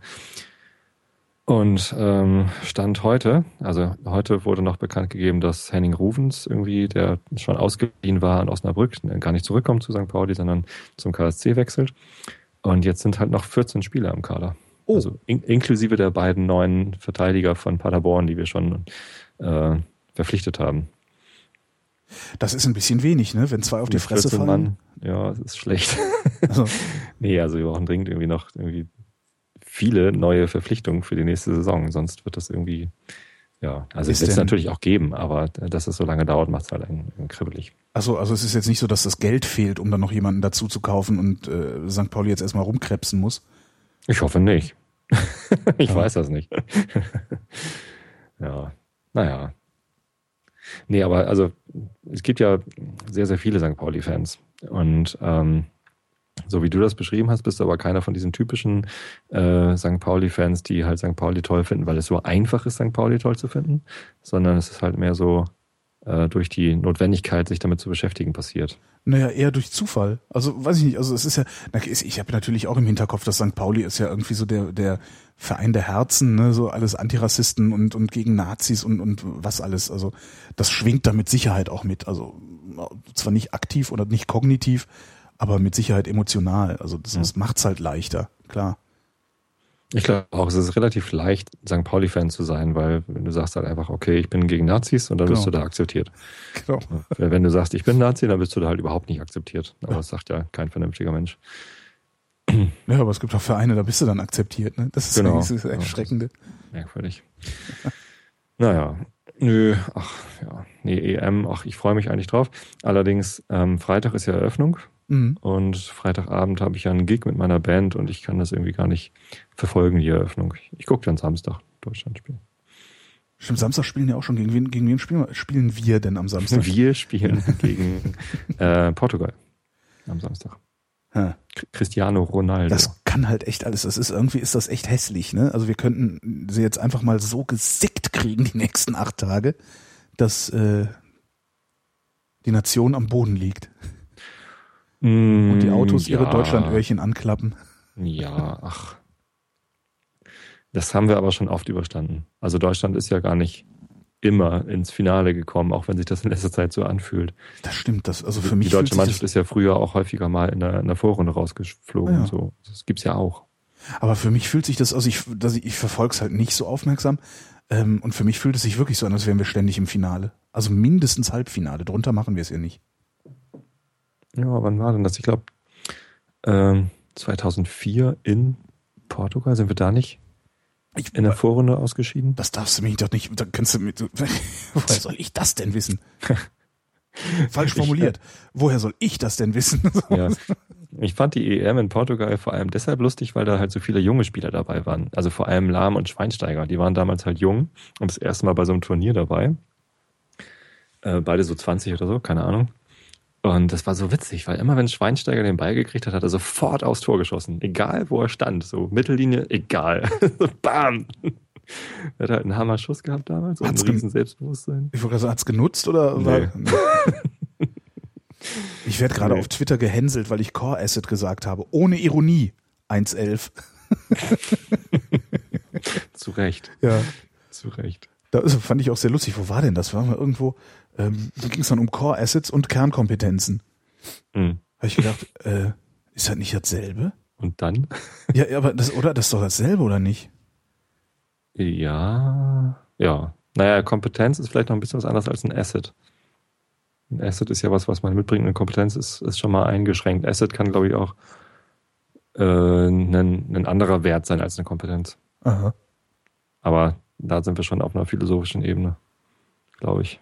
Und ähm, Stand heute, also heute wurde noch bekannt gegeben, dass Henning Ruvens irgendwie, der schon ausgeliehen war an Osnabrück, gar nicht zurückkommt zu St. Pauli, sondern zum KSC wechselt. Und jetzt sind halt noch 14 Spieler im Kader. Oh. Also in, inklusive der beiden neuen Verteidiger von Paderborn, die wir schon äh, verpflichtet haben. Das ist ein bisschen wenig, ne? Wenn zwei auf die Fresse fallen. Mann, ja, das ist schlecht. Also. nee, also wir brauchen dringend irgendwie noch irgendwie viele neue Verpflichtungen für die nächste Saison. Sonst wird das irgendwie, ja, also es wird es natürlich auch geben, aber dass es so lange dauert, macht es halt ein, ein kribbelig. Also, also es ist jetzt nicht so, dass das Geld fehlt, um dann noch jemanden dazu zu kaufen und äh, St. Pauli jetzt erstmal rumkrebsen muss. Ich hoffe nicht. ich ja. weiß das nicht. ja, naja, Nee, aber also es gibt ja sehr, sehr viele St. Pauli-Fans. Und ähm, so wie du das beschrieben hast, bist du aber keiner von diesen typischen äh, St. Pauli-Fans, die halt St. Pauli toll finden, weil es so einfach ist, St. Pauli toll zu finden, sondern es ist halt mehr so äh, durch die Notwendigkeit, sich damit zu beschäftigen, passiert. Naja, eher durch Zufall. Also weiß ich nicht, also es ist ja, ich habe natürlich auch im Hinterkopf, dass St. Pauli ist ja irgendwie so der, der Verein der Herzen, ne, so alles Antirassisten und, und gegen Nazis und, und was alles. Also das schwingt da mit Sicherheit auch mit. Also zwar nicht aktiv oder nicht kognitiv, aber mit Sicherheit emotional. Also das, das macht's halt leichter, klar. Ich glaube auch, es ist relativ leicht, St. Pauli-Fan zu sein, weil wenn du sagst halt einfach, okay, ich bin gegen Nazis und dann genau. wirst du da akzeptiert. Genau. Wenn du sagst, ich bin Nazi, dann bist du da halt überhaupt nicht akzeptiert. Aber ja. das sagt ja kein vernünftiger Mensch. Ja, aber es gibt auch Vereine, da bist du dann akzeptiert, ne? Das ist, genau. das Erschreckende. Merkwürdig. naja, nö, ach ja, nee, EM, ach, ich freue mich eigentlich drauf. Allerdings, ähm, Freitag ist ja Eröffnung mhm. und Freitagabend habe ich ja einen Gig mit meiner Band und ich kann das irgendwie gar nicht verfolgen, die Eröffnung. Ich, ich gucke dann Samstag Deutschland spielen. Stimmt, Samstag spielen ja auch schon. Gegen wen, gegen wen spielen, wir, spielen wir denn am Samstag? Wir spielen gegen äh, Portugal am Samstag. Cristiano Ronaldo. Das kann halt echt alles. Das ist irgendwie ist das echt hässlich, ne? Also wir könnten sie jetzt einfach mal so gesickt kriegen die nächsten acht Tage, dass äh, die Nation am Boden liegt. Mm, Und die Autos ihre ja. Deutschlandöhrchen anklappen. Ja, ach. Das haben wir aber schon oft überstanden. Also Deutschland ist ja gar nicht immer ins Finale gekommen, auch wenn sich das in letzter Zeit so anfühlt. Das stimmt. Das, also für mich die deutsche Mannschaft ist ja früher auch häufiger mal in der, in der Vorrunde rausgeflogen. Ja. und So. Das gibt's ja auch. aber für mich fühlt sich das, also ich, dass ich, ich verfolge es halt nicht so aufmerksam. Ähm, und für mich fühlt es sich wirklich so an, als wären wir ständig im Finale. Also mindestens Halbfinale. Drunter machen wir es ja nicht. Ja, wann war denn das? Ich glaube, ähm, 2004 in Portugal sind wir da nicht Ich, in der Vorrunde ausgeschieden. das darfst du mich doch nicht, da kannst du mit, woher soll ich das denn wissen? Falsch formuliert. Woher soll ich das denn wissen? Ja. Ich fand die EM in Portugal vor allem deshalb lustig, weil da halt so viele junge Spieler dabei waren. Also vor allem Lahm und Schweinsteiger. Die waren damals halt jung und das erste Mal bei so einem Turnier dabei. Äh, beide so 20 oder so, keine Ahnung. Und das war so witzig, weil immer wenn Schweinsteiger den Ball gekriegt hat, hat er sofort aufs Tor geschossen. Egal wo er stand. So Mittellinie, egal. Bam! Er hat halt einen Hammer-Schuss gehabt damals und Hat's ein gem- riesen Selbstbewusstsein. Ich wollte gerade sagen, hat's genutzt oder? Nee. War, ich werde gerade Nee. auf Twitter gehänselt, weil ich Core Asset gesagt habe. Ohne Ironie. 1.11. Zu Recht. Ja. Zu Recht. Da fand ich auch sehr lustig. Wo war denn das? Waren wir irgendwo, ähm, da ging es dann um Core Assets und Kernkompetenzen. Mhm. Habe ich gedacht, äh, ist das nicht dasselbe? Und dann? Ja, aber das, oder? Das ist doch dasselbe, oder nicht? Ja, ja. Naja, Kompetenz ist vielleicht noch ein bisschen was anderes als ein Asset. Ein Asset ist ja was, was man mitbringt. Eine Kompetenz ist, ist schon mal eingeschränkt. Asset kann, glaube ich, auch äh, ein, ein anderer Wert sein als eine Kompetenz. Aha. Aber da sind wir schon auf einer philosophischen Ebene, glaube ich.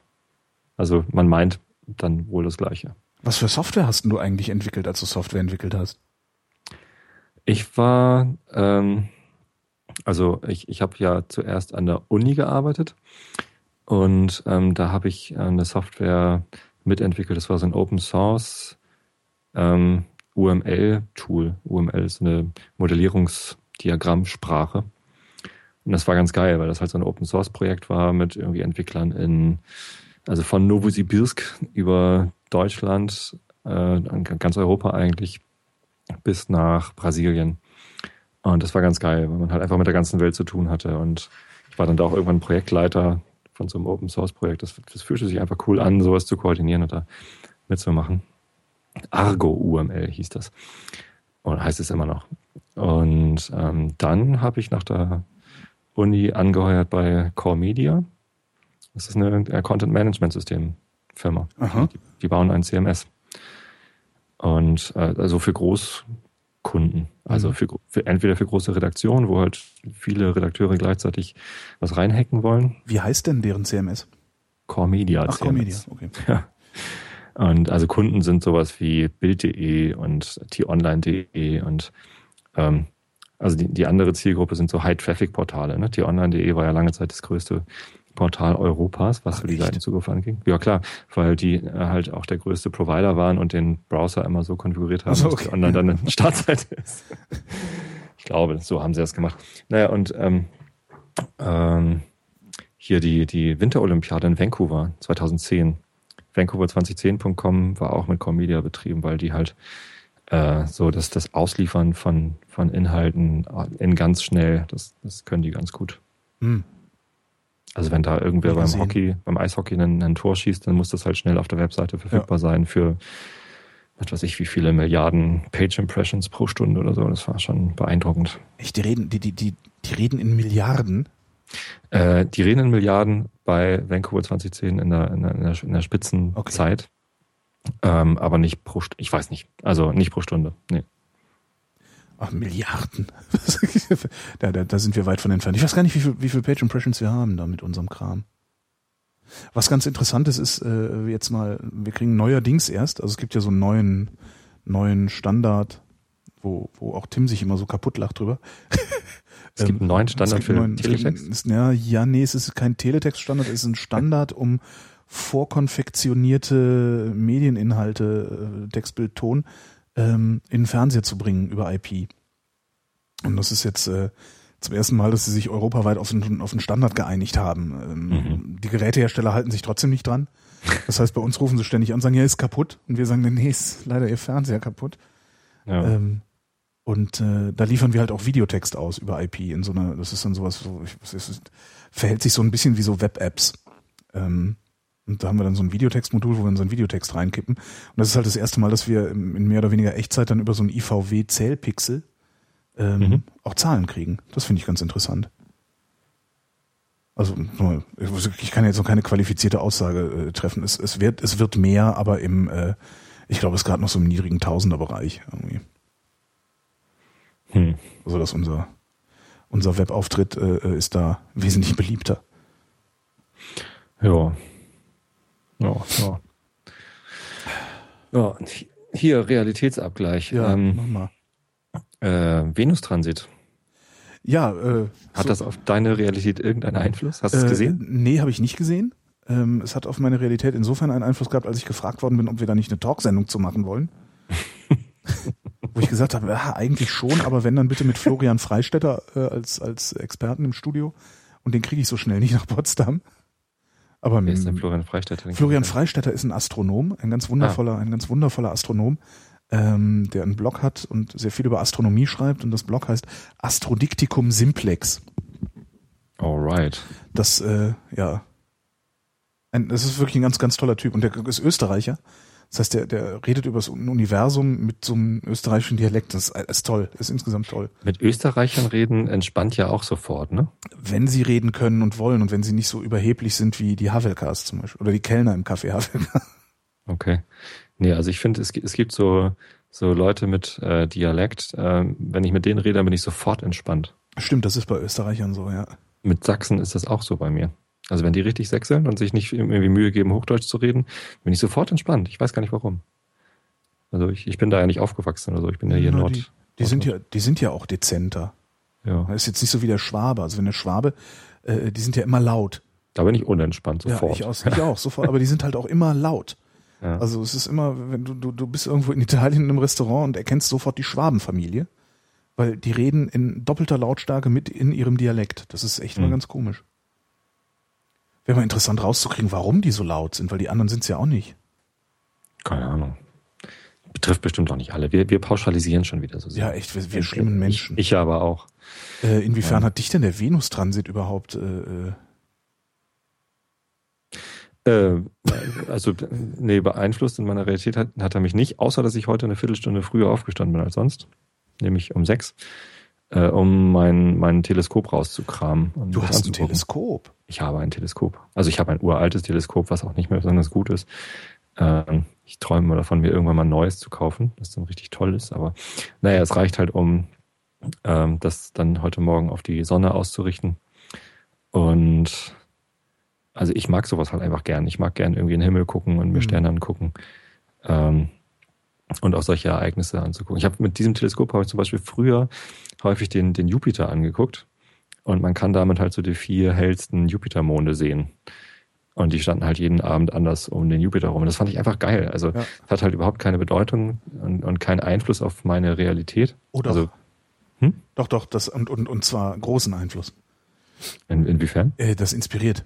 Also man meint dann wohl das Gleiche. Was für Software hast du eigentlich entwickelt, als du Software entwickelt hast? Ich war, ähm, also ich, ich habe ja zuerst an der Uni gearbeitet und ähm, da habe ich eine Software mitentwickelt. Das war so ein Open Source ähm, UML-Tool. UML ist eine Modellierungsdiagrammsprache. Und das war ganz geil, weil das halt so ein Open Source Projekt war mit irgendwie Entwicklern in, also von Novosibirsk über Deutschland, äh, ganz Europa eigentlich, bis nach Brasilien. Und das war ganz geil, weil man halt einfach mit der ganzen Welt zu tun hatte. Und ich war dann da auch irgendwann Projektleiter von so einem Open Source Projekt. Das, das fühlte sich einfach cool an, sowas zu koordinieren und da mitzumachen. Argo UML hieß das. Oder heißt es immer noch. Und ähm, dann habe ich nach der Uni angeheuert bei Core Media. Das ist eine, eine Content Management System Firma. Die, die bauen ein CMS. Und äh, also für Großkunden. Also Mhm. für, für entweder für große Redaktionen, wo halt viele Redakteure gleichzeitig was reinhacken wollen. Wie heißt denn deren CMS? Core Media. Ach, Core Media, okay. Ja. Und also Kunden sind sowas wie Bild.de und t-online.de und ähm, also die, die andere Zielgruppe sind so High-Traffic-Portale. Ne? T-online.de war ja lange Zeit das größte Portal Europas, was Ach, so die echt? Seitenzugriff anging. Ja klar, weil die äh, halt auch der größte Provider waren und den Browser immer so konfiguriert haben, so, dass okay. die online dann eine Startseite ist. Ich glaube, so haben sie das gemacht. Naja, und ähm, ähm, hier die, die Winterolympiade in Vancouver 2010. Vancouver2010.com war auch mit Core Media betrieben, weil die halt äh, so das, das Ausliefern von, von Inhalten in ganz schnell, das, das können die ganz gut. Hm. Also wenn da irgendwer beim. Hockey, beim Eishockey ein, ein Tor schießt, dann muss das halt schnell auf der Webseite verfügbar sein für was weiß ich, wie viele Milliarden Page Impressions pro Stunde oder so. Das war schon beeindruckend. Echt, die reden, die, die, die, die reden in Milliarden. Äh, die reden in Milliarden bei Vancouver 2010 in der, in der, in der, in der Spitzenzeit. Ähm, aber nicht pro Stunde. Ich weiß nicht. Also nicht pro Stunde. Nee. Ach, Milliarden. da, da, da sind wir weit von entfernt. Ich weiß gar nicht, wie viel, wie viel Page Impressions wir haben da mit unserem Kram. Was ganz interessant ist, ist äh, jetzt mal, wir kriegen neuerdings erst, also es gibt ja so einen neuen, neuen Standard, wo, wo auch Tim sich immer so kaputt lacht drüber. Es gibt einen neuen Standard für neuen- gibt Teletext. Ja, ja, nee, es ist kein Teletext-Standard, es ist ein Standard, um vorkonfektionierte Medieninhalte, äh, Textbild, Ton, ähm, in den Fernseher zu bringen über IP. Und das ist jetzt äh, zum ersten Mal, dass sie sich europaweit auf einen, auf einen Standard geeinigt haben. Ähm, mhm. Die Gerätehersteller halten sich trotzdem nicht dran. Das heißt, bei uns rufen sie ständig an und sagen, ja, ist kaputt. Und wir sagen, nee, ist leider ihr Fernseher kaputt. Ja. Ähm, und äh, da liefern wir halt auch Videotext aus über IP in so einer, das ist dann sowas, so, ich, ist, verhält sich so ein bisschen wie so Web-Apps. Ähm, und da haben wir dann so ein Videotextmodul, wo wir unseren Videotext reinkippen. Und das ist halt das erste Mal, dass wir in mehr oder weniger Echtzeit dann über so ein IVW-Zählpixel ähm, mhm. auch Zahlen kriegen. Das finde ich ganz interessant. Also ich kann jetzt noch keine qualifizierte Aussage äh, treffen. Es, es, wird, es wird mehr, aber im, äh, ich glaube, es ist gerade noch so im niedrigen Tausenderbereich irgendwie. Hm. Also dass unser, unser Webauftritt äh, äh ist da wesentlich beliebter. Ja. Ja, ja. Ja, hier Realitätsabgleich. Ja, ähm, mach mal. Äh, Venustransit. Ja, äh, hat so, das auf deine Realität irgendeinen Einfluss? Hast du es äh, gesehen? Nee, habe ich nicht gesehen. Ähm, es hat auf meine Realität insofern einen Einfluss gehabt, als ich gefragt worden bin, ob wir da nicht eine Talksendung zu machen wollen. Wo ich gesagt habe, ja, eigentlich schon, aber wenn dann bitte mit Florian Freistetter äh, als, als Experten im Studio. Und den kriege ich so schnell nicht nach Potsdam. Aber Wer ist denn Florian Freistetter? Florian Freistetter ist ein Astronom, ein ganz wundervoller, ah. ein ganz wundervoller Astronom, ähm, der einen Blog hat und sehr viel über Astronomie schreibt. Und das Blog heißt Astrodiktikum Simplex. Alright. Das, äh, ja. Ein, das ist wirklich ein ganz, ganz toller Typ. Und der ist Österreicher. Das heißt, der, der redet über das Universum mit so einem österreichischen Dialekt. Das ist, ist toll, ist insgesamt toll. Mit Österreichern reden entspannt ja auch sofort, ne? Wenn sie reden können und wollen und wenn sie nicht so überheblich sind wie die Havelkas zum Beispiel oder die Kellner im Café Havelka. Okay. Nee, also ich finde, es, es gibt so, so Leute mit äh, Dialekt, äh, wenn ich mit denen rede, dann bin ich sofort entspannt. Stimmt, das ist bei Österreichern so, ja. Mit Sachsen ist das auch so bei mir. Also wenn die richtig sechseln und sich nicht irgendwie Mühe geben, Hochdeutsch zu reden, bin ich sofort entspannt. Ich weiß gar nicht warum. Also ich, ich bin da ja nicht aufgewachsen oder so. Ich bin ja hier ja, Nord. Die, die sind ja, die sind ja auch dezenter. Ja. Das ist jetzt nicht so wie der Schwabe. Also wenn der Schwabe, äh, die sind ja immer laut. Da bin ich unentspannt sofort. Ja, ich, auch, ich auch sofort. Aber die sind halt auch immer laut. Ja. Also es ist immer, wenn du, du, du bist irgendwo in Italien in einem Restaurant und erkennst sofort die Schwabenfamilie, weil die reden in doppelter Lautstärke mit in ihrem Dialekt. Das ist echt mhm. mal ganz komisch. Wäre mal interessant rauszukriegen, warum die so laut sind, weil die anderen sind es ja auch nicht. Keine Ahnung. Betrifft bestimmt auch nicht alle. Wir, wir pauschalisieren schon wieder so sehr. Ja, echt, wir, wir schlimmen Menschen. Ich, ich aber auch. Äh, inwiefern ja. hat dich denn der Venus-Transit überhaupt äh, äh, äh also, nee, beeinflusst in meiner Realität hat, hat er mich nicht, außer dass ich heute eine Viertelstunde früher aufgestanden bin als sonst, nämlich um sechs äh, um mein, mein Teleskop rauszukramen. du hast ein Teleskop? Ich habe ein Teleskop. Also ich habe ein uraltes Teleskop, was auch nicht mehr besonders gut ist. Ähm, ich träume mal davon, mir irgendwann mal ein neues zu kaufen, das dann richtig toll ist. Aber naja, es reicht halt, um ähm, das dann heute Morgen auf die Sonne auszurichten. Und also ich mag sowas halt einfach gern. Ich mag gern irgendwie in den Himmel gucken und mir mhm. Sterne angucken. Ähm, und auch solche Ereignisse anzugucken. Ich habe mit diesem Teleskop habe ich zum Beispiel früher häufig den, den Jupiter angeguckt und man kann damit halt so die vier hellsten Jupitermonde sehen. Und die standen halt jeden Abend anders um den Jupiter rum. Und das fand ich einfach geil. Also ja. hat halt überhaupt keine Bedeutung und, und keinen Einfluss auf meine Realität. Oder? Also, hm? Doch, doch, das und, und, und zwar großen Einfluss. In, inwiefern? Äh, das inspiriert.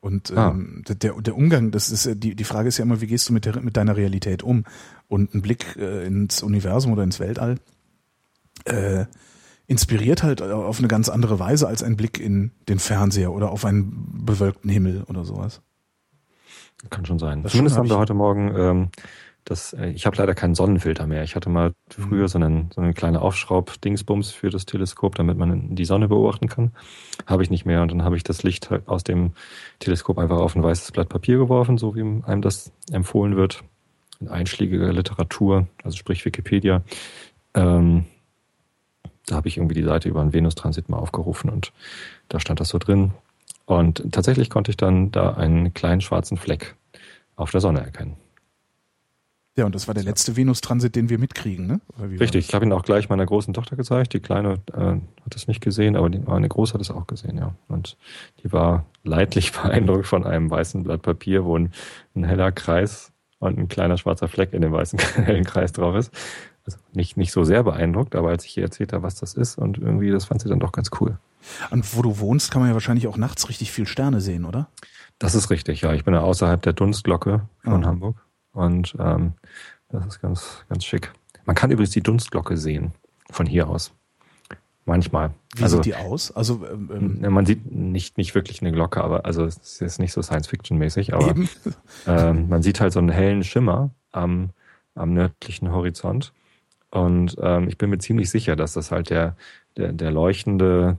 Und ah. ähm, der, der Umgang, das ist die, die Frage ist ja immer, wie gehst du mit, der, mit deiner Realität um? Und ein Blick äh, ins Universum oder ins Weltall äh, inspiriert halt auf eine ganz andere Weise als ein Blick in den Fernseher oder auf einen bewölkten Himmel oder sowas. Kann schon sein. Das Zumindest haben wir heute Morgen ähm, das, äh, ich habe leider keinen Sonnenfilter mehr. Ich hatte mal früher so einen, so eine kleine Aufschraub-Dingsbums für das Teleskop, damit man die Sonne beobachten kann. Habe ich nicht mehr. Und dann habe ich das Licht halt aus dem Teleskop einfach auf ein weißes Blatt Papier geworfen, so wie einem das empfohlen wird. In einschlägiger Literatur, also sprich Wikipedia. Ähm, da habe ich irgendwie die Seite über einen Venustransit mal aufgerufen und da stand das so drin. Und tatsächlich konnte ich dann da einen kleinen schwarzen Fleck auf der Sonne erkennen. Ja, und das war der letzte Venus-Transit, den wir mitkriegen, ne? Richtig, ich habe ihn auch gleich meiner großen Tochter gezeigt. Die Kleine äh, hat es nicht gesehen, aber die, meine Große hat es auch gesehen, ja. Und die war leidlich beeindruckt von einem weißen Blatt Papier, wo ein, ein heller Kreis und ein kleiner schwarzer Fleck in dem weißen hellen Kreis drauf ist. Also nicht, nicht so sehr beeindruckt, aber als ich ihr erzählt habe, was das ist und irgendwie, das fand sie dann doch ganz cool. Und wo du wohnst, kann man ja wahrscheinlich auch nachts richtig viel Sterne sehen, oder? Das ist richtig, ja. Ich bin ja außerhalb der Dunstglocke von Ah. Hamburg und ähm, das ist ganz, ganz schick. Man kann übrigens die Dunstglocke sehen von hier aus. Manchmal. Wie also sieht die aus? Also ähm, ähm, man sieht nicht, nicht wirklich eine Glocke, aber also es ist nicht so Science-Fiction-mäßig, aber ähm, man sieht halt so einen hellen Schimmer am, am nördlichen Horizont. Und ähm, ich bin mir ziemlich sicher, dass das halt der, der, der leuchtende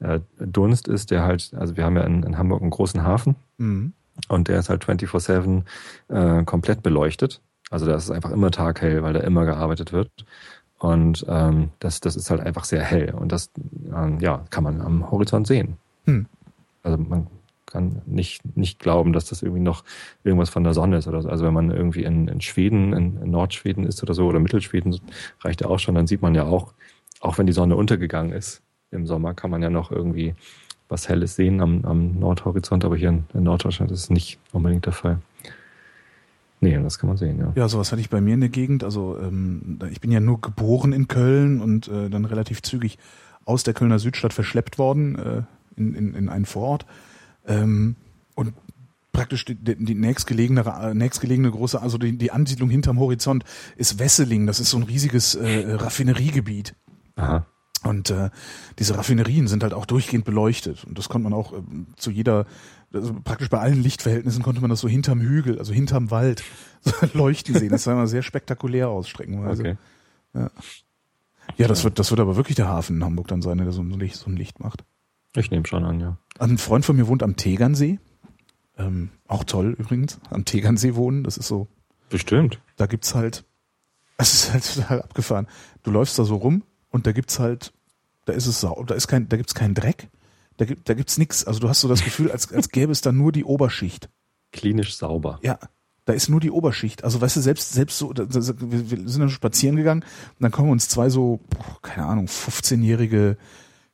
äh, Dunst ist, der halt, also wir haben ja in, in Hamburg einen großen Hafen Mhm. und der ist halt 24-7 äh, komplett beleuchtet. Also da ist es einfach immer taghell, weil da immer gearbeitet wird. Und ähm, das, das ist halt einfach sehr hell. Und das ähm, ja, kann man am Horizont sehen. Hm. Also man kann nicht, nicht glauben, dass das irgendwie noch irgendwas von der Sonne ist oder so. Also wenn man irgendwie in, in Schweden, in, in Nordschweden ist oder so, oder Mittelschweden, reicht ja auch schon, dann sieht man ja auch, auch wenn die Sonne untergegangen ist im Sommer, kann man ja noch irgendwie was Helles sehen am, am Nordhorizont, aber hier in, in Norddeutschland ist es nicht unbedingt der Fall. Nee, das kann man sehen, ja. Ja, sowas hatte ich bei mir in der Gegend. Also ähm, ich bin ja nur geboren in Köln und äh, dann relativ zügig aus der Kölner Südstadt verschleppt worden äh, in, in, in einen Vorort. Ähm, und praktisch die, die, nächstgelegene, äh, nächstgelegene große, also die, die Ansiedlung hinterm Horizont ist Wesseling. Das ist so ein riesiges äh, Raffineriegebiet. Aha. Und äh, diese Raffinerien sind halt auch durchgehend beleuchtet. Und das konnte man auch ähm, zu jeder, also praktisch bei allen Lichtverhältnissen konnte man das so hinterm Hügel, also hinterm Wald so leuchten sehen. Das sah immer sehr spektakulär aus, streckenweise. Okay. Ja, das wird, das wird aber wirklich der Hafen in Hamburg dann sein, der so ein Licht, so ein Licht macht. Ich nehme schon an, ja. Ein Freund von mir wohnt am Tegernsee. Ähm, auch toll übrigens, am Tegernsee wohnen. Das ist so, Bestimmt. da gibt's halt, es ist halt total abgefahren. Du läufst da so rum und da gibt's halt, da ist es sau, da ist kein, da gibt's keinen Dreck, da gibt, da gibt's nix. Also du hast so das Gefühl, als, als gäbe es da nur die Oberschicht. Klinisch sauber. Ja, da ist nur die Oberschicht. Also weißt du, selbst, selbst so, da, wir, wir sind dann spazieren gegangen und dann kommen uns zwei so, keine Ahnung, 15-jährige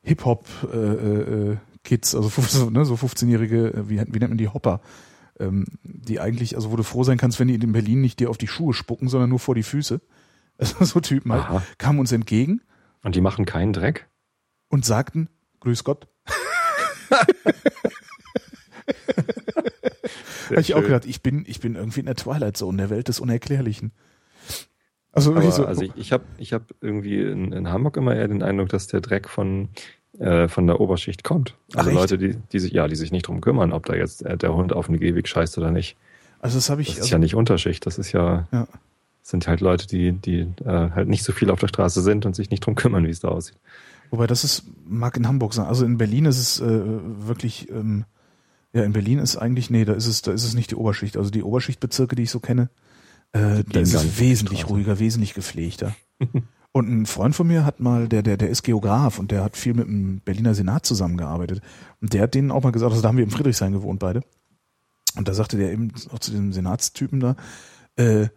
Hip-Hop äh, äh, Kids, also 15, ne, so 15-jährige, äh, wie, wie nennt man die Hopper, ähm, die eigentlich, also wo du froh sein kannst, wenn die in Berlin nicht dir auf die Schuhe spucken, sondern nur vor die Füße. Also so Typen halt, Aha. kamen uns entgegen Und die machen keinen Dreck? und sagten, Grüß Gott. Habe ich auch gedacht, ich bin, ich bin irgendwie in der Twilight Zone, der Welt des Unerklärlichen. Also Aber, so, also ich, ich habe ich hab irgendwie in, in Hamburg immer eher den Eindruck, dass der Dreck von, äh, von der Oberschicht kommt. Also Ach? Leute, die, die sich, ja, die sich nicht drum kümmern, ob da jetzt äh, der Hund auf den Gehweg scheißt oder nicht. also das habe ich, Das ist also, ja nicht Unterschicht. Das ist ja, ja. sind halt Leute, die, die äh, halt nicht so viel auf der Straße sind und sich nicht drum kümmern, wie es da aussieht. Wobei das ist, mag in Hamburg sein. Also in Berlin ist es äh, wirklich, ähm, ja, in Berlin ist eigentlich, nee, da ist es, da ist es nicht die Oberschicht. Also die Oberschichtbezirke, die ich so kenne, äh, da gehen ist es wesentlich Straße. ruhiger, wesentlich gepflegter. und ein Freund von mir hat mal, der, der, der ist Geograf und der hat viel mit dem Berliner Senat zusammengearbeitet. Und der hat denen auch mal gesagt, also da haben wir im Friedrichshain gewohnt beide. Und da sagte der eben auch zu dem Senatstypen da, äh,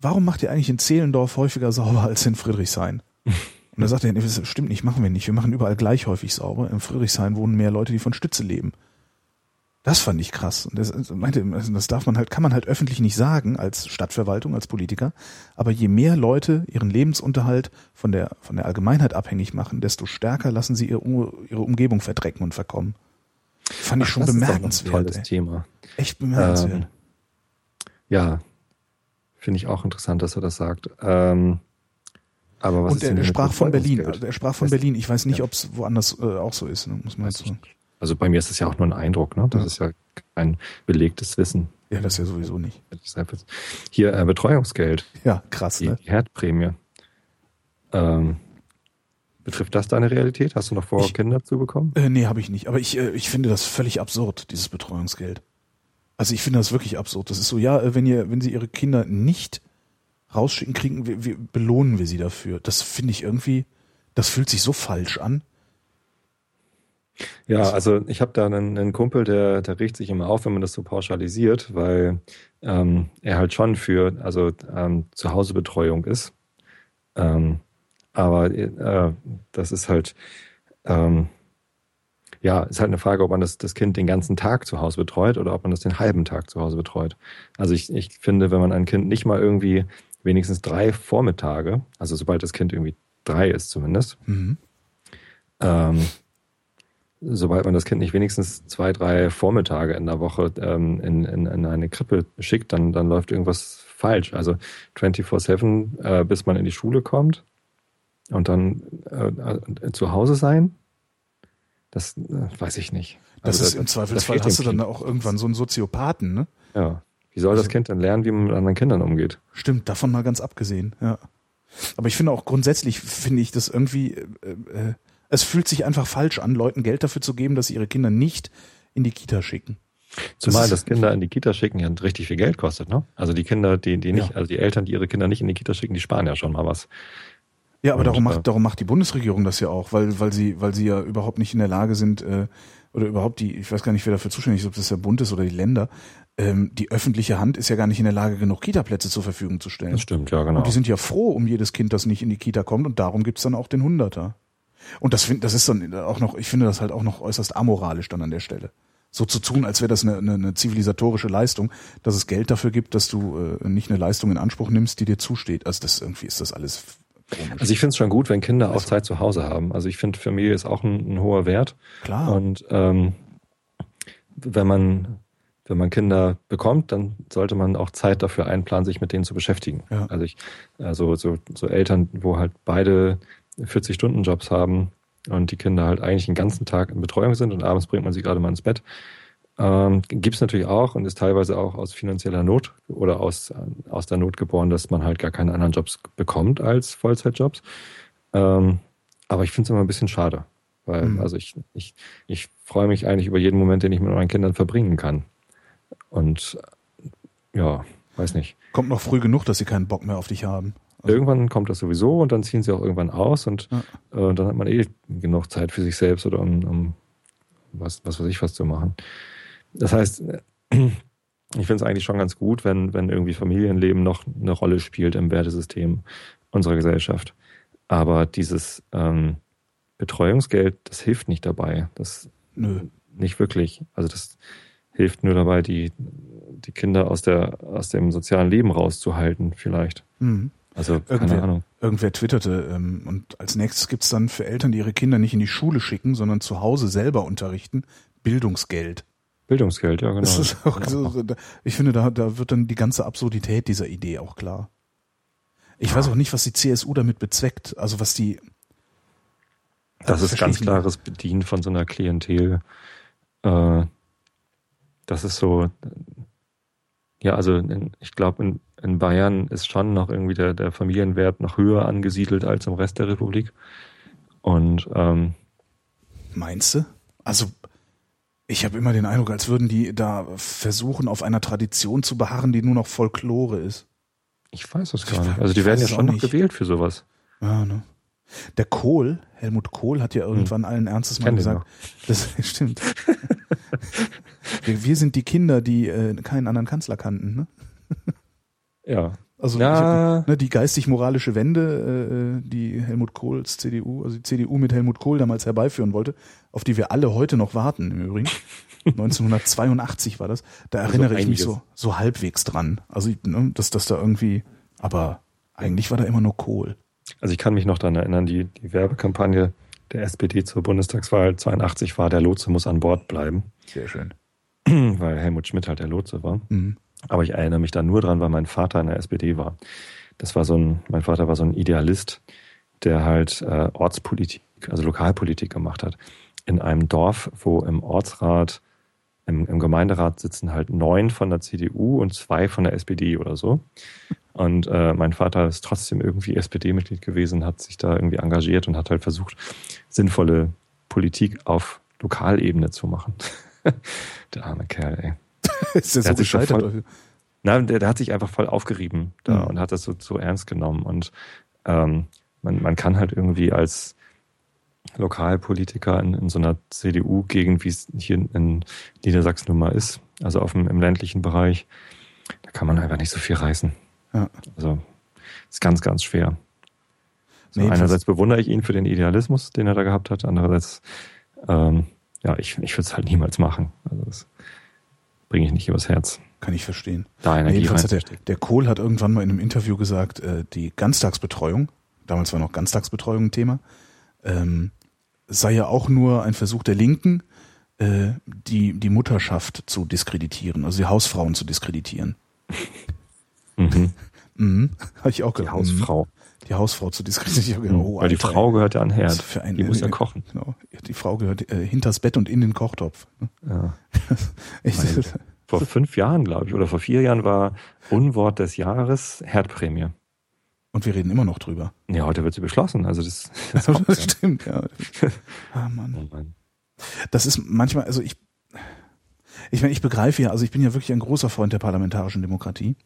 warum macht ihr eigentlich in Zehlendorf häufiger sauber als in Friedrichshain? Und da sagte er, nee, das stimmt nicht, machen wir nicht. Wir machen überall gleich häufig sauber. In Friedrichshain wohnen mehr Leute, die von Stütze leben. Das fand ich krass. Und das also meinte, also das darf man halt, kann man halt öffentlich nicht sagen als Stadtverwaltung, als Politiker. Aber je mehr Leute ihren Lebensunterhalt von der, von der Allgemeinheit abhängig machen, desto stärker lassen sie ihre, ihre Umgebung verdrecken und verkommen. Fand ich Ach, schon das ist doch ein bemerkenswert. tolles ey. Thema. Echt bemerkenswert. Ähm, ja, finde ich auch interessant, dass er das sagt. Ähm, aber was und ist er, er sprach von Berlin. Also er sprach von Berlin. Ich weiß nicht, Ja. ob es woanders äh, auch so ist. Ne? Muss man jetzt ich sagen. nicht. Also bei mir ist es ja auch nur ein Eindruck, ne? Das Ja. ist ja kein belegtes Wissen. Ja, das ja sowieso nicht. Hier äh, Betreuungsgeld, Ja, krass, die, ne? die Herdprämie. Ähm, betrifft das deine Realität? Hast du noch vor, Ich- Kinder zu bekommen? Äh, nee, habe ich nicht. Aber ich, äh, ich finde das völlig absurd, dieses Betreuungsgeld. Also ich finde das wirklich absurd. Das ist so, ja, äh, wenn ihr, wenn sie ihre Kinder nicht rausschicken, kriegen wir, wir belohnen wir sie dafür. Das finde ich irgendwie, das fühlt sich so falsch an. Ja, also ich habe da einen, einen Kumpel, der, der regt sich immer auf, wenn man das so pauschalisiert, weil ähm, er halt schon für also ähm, Zuhausebetreuung ist. Ähm, aber äh, das ist halt ähm, ja, ist halt eine Frage, ob man das, das Kind den ganzen Tag zu Hause betreut oder ob man das den halben Tag zu Hause betreut. Also ich, ich finde, wenn man ein Kind nicht mal irgendwie wenigstens drei Vormittage, also sobald das Kind irgendwie drei ist zumindest, mhm. ähm, sobald man das Kind nicht wenigstens zwei, drei Vormittage in der Woche ähm, in, in, in eine Krippe schickt, dann, dann läuft irgendwas falsch. Also 24-7, äh, bis man in die Schule kommt und dann äh, äh zu Hause sein, das äh, weiß ich nicht. Das also ist im Zweifelsfall hast du dann auch irgendwann so einen Soziopathen, ne? Ja. Wie soll das also Kind dann lernen, wie man mit anderen Kindern umgeht? Stimmt, davon mal ganz abgesehen, ja. Aber ich finde auch grundsätzlich, finde ich das irgendwie, äh, äh, es fühlt sich einfach falsch an, Leuten Geld dafür zu geben, dass sie ihre Kinder nicht in die Kita schicken. Zumal das, das Kinder in die Kita schicken ja richtig viel Geld kostet, ne? Also die Kinder, die, die nicht, ja. also die Eltern, die ihre Kinder nicht in die Kita schicken, die sparen ja schon mal was. Ja, aber Und, darum macht, äh, darum macht die Bundesregierung das ja auch, weil, weil sie, weil sie ja überhaupt nicht in der Lage sind, äh, oder überhaupt die, ich weiß gar nicht, wer dafür zuständig ist, ob das der Bund ist oder die Länder, ähm, die öffentliche Hand ist ja gar nicht in der Lage, genug Kita-Plätze zur Verfügung zu stellen. Das stimmt, ja, genau. Und die sind ja froh um jedes Kind, das nicht in die Kita kommt und darum gibt's dann auch den Hunderter. Und das, find, das ist dann auch noch, ich finde das halt auch noch äußerst amoralisch dann an der Stelle. So zu tun, als wäre das eine, eine, eine zivilisatorische Leistung, dass es Geld dafür gibt, dass du äh, nicht eine Leistung in Anspruch nimmst, die dir zusteht. Also das irgendwie ist das alles Komisch. Also ich finde es schon gut, wenn Kinder auch also Zeit zu Hause haben. Also ich finde, Familie ist auch ein, ein, hoher Wert. Klar. Und ähm, wenn man wenn man Kinder bekommt, dann sollte man auch Zeit dafür einplanen, sich mit denen zu beschäftigen. Ja. Also ich, also so, so Eltern, wo halt beide 40-Stunden-Jobs haben und die Kinder halt eigentlich den ganzen Tag in Betreuung sind und abends bringt man sie gerade mal ins Bett. Ähm, Gibt es natürlich auch und ist teilweise auch aus finanzieller Not oder aus, aus der Not geboren, dass man halt gar keine anderen Jobs bekommt als Vollzeitjobs. Ähm, aber ich finde es immer ein bisschen schade. Weil, mhm. also ich, ich, ich freue mich eigentlich über jeden Moment, den ich mit meinen Kindern verbringen kann. Und ja, weiß nicht. Kommt noch früh genug, dass sie keinen Bock mehr auf dich haben. Also irgendwann kommt das sowieso und dann ziehen sie auch irgendwann aus und ja. äh, dann hat man eh genug Zeit für sich selbst oder um, um was, was weiß ich was zu machen. Das heißt, ich finde es eigentlich schon ganz gut, wenn, wenn irgendwie Familienleben noch eine Rolle spielt im Wertesystem unserer Gesellschaft. Aber dieses ähm, Betreuungsgeld, das hilft nicht dabei. Das Nö. nicht wirklich. Also das hilft nur dabei, die, die Kinder aus, der, aus dem sozialen Leben rauszuhalten, vielleicht. Mhm. Also, keine irgendwer, Ahnung. Irgendwer twitterte, ähm, und als nächstes gibt's dann für Eltern, die ihre Kinder nicht in die Schule schicken, sondern zu Hause selber unterrichten, Bildungsgeld. Bildungsgeld, ja, genau. Das ist auch so, ich finde, da, da wird dann die ganze Absurdität dieser Idee auch klar. Ich weiß auch nicht, was die CSU damit bezweckt, also was die. Das ist ganz klares Bedienen von so einer Klientel. Äh, das ist so, ja, also ich glaube, in, in Bayern ist schon noch irgendwie der, der Familienwert noch höher angesiedelt als im Rest der Republik. Und ähm, meinst du? Also ich habe immer den Eindruck, als würden die da versuchen, auf einer Tradition zu beharren, die nur noch Folklore ist. Ich weiß das gar nicht. Also die werden ja schon noch gewählt für sowas. Ja, ne? Der Kohl, Helmut Kohl, hat ja hm. irgendwann allen Ernstes mal gesagt, das stimmt. wir, wir, sind die Kinder, die äh, keinen anderen Kanzler kannten, ne? Ja. Also hab, ne, die geistig-moralische Wende, äh, die Helmut Kohls CDU, also die CDU mit Helmut Kohl damals herbeiführen wollte, auf die wir alle heute noch warten im Übrigen. 1982 war das. Da also erinnere also ich mich so, so halbwegs dran. Also, ne, dass das da irgendwie, aber eigentlich war da immer nur Kohl. Also ich kann mich noch daran erinnern, die, die Werbekampagne der SPD zur Bundestagswahl 82 war, der Lotse muss an Bord bleiben. Sehr schön. Weil Helmut Schmidt halt der Lotse war. Mhm. Aber ich erinnere mich da nur dran, weil mein Vater in der SPD war. Das war so ein, mein Vater war so ein Idealist, der halt äh, Ortspolitik, also Lokalpolitik gemacht hat. In einem Dorf, wo im Ortsrat, im, im Gemeinderat sitzen halt neun von der CDU und zwei von der SPD oder so. Und äh, mein Vater ist trotzdem irgendwie SPD-Mitglied gewesen, hat sich da irgendwie engagiert und hat halt versucht, sinnvolle Politik auf Lokalebene zu machen. der arme Kerl, ey. ist der, der so gescheitert? Voll, nein, der, der, hat sich einfach voll aufgerieben da mhm. und hat das so, so ernst genommen. Und ähm, man, man kann halt irgendwie als Lokalpolitiker in, in so einer CDU-Gegend, wie es hier in Niedersachsen nun mal ist, also auf dem, im ländlichen Bereich, da kann man einfach nicht so viel reißen. Ja. Also ist ganz, ganz schwer. So, nee, einerseits bewundere ich ihn für den Idealismus, den er da gehabt hat, andererseits, ähm, ja, ich, ich würde es halt niemals machen. Also das bringe ich nicht übers Herz. kann ich verstehen. Da Energie hat der, der Kohl hat irgendwann mal in einem Interview gesagt, äh, die Ganztagsbetreuung, damals war noch Ganztagsbetreuung ein Thema, ähm, sei ja auch nur ein Versuch der Linken, äh, die, die Mutterschaft zu diskreditieren, also die Hausfrauen zu diskreditieren. Mhm. Mhm. Habe ich auch Die gedacht. Hausfrau. Mhm. Die Hausfrau zu diskreditieren. Ich gedacht, oh, Weil die Frau gehört ja an Herd. für ein- die muss ja kochen. Genau. Die Frau gehört äh, hinters Bett und in den Kochtopf. Ja. Meine Vor fünf Jahren, glaube ich, oder vor vier Jahren war Unwort des Jahres Herdprämie. und wir reden immer noch drüber. Ja, heute wird sie beschlossen. Also das, das ja. stimmt, ja. Ah, Mann. Oh Mann. Das ist manchmal, also ich, ich meine, ich begreife ja, also ich bin ja wirklich ein großer Freund der parlamentarischen Demokratie.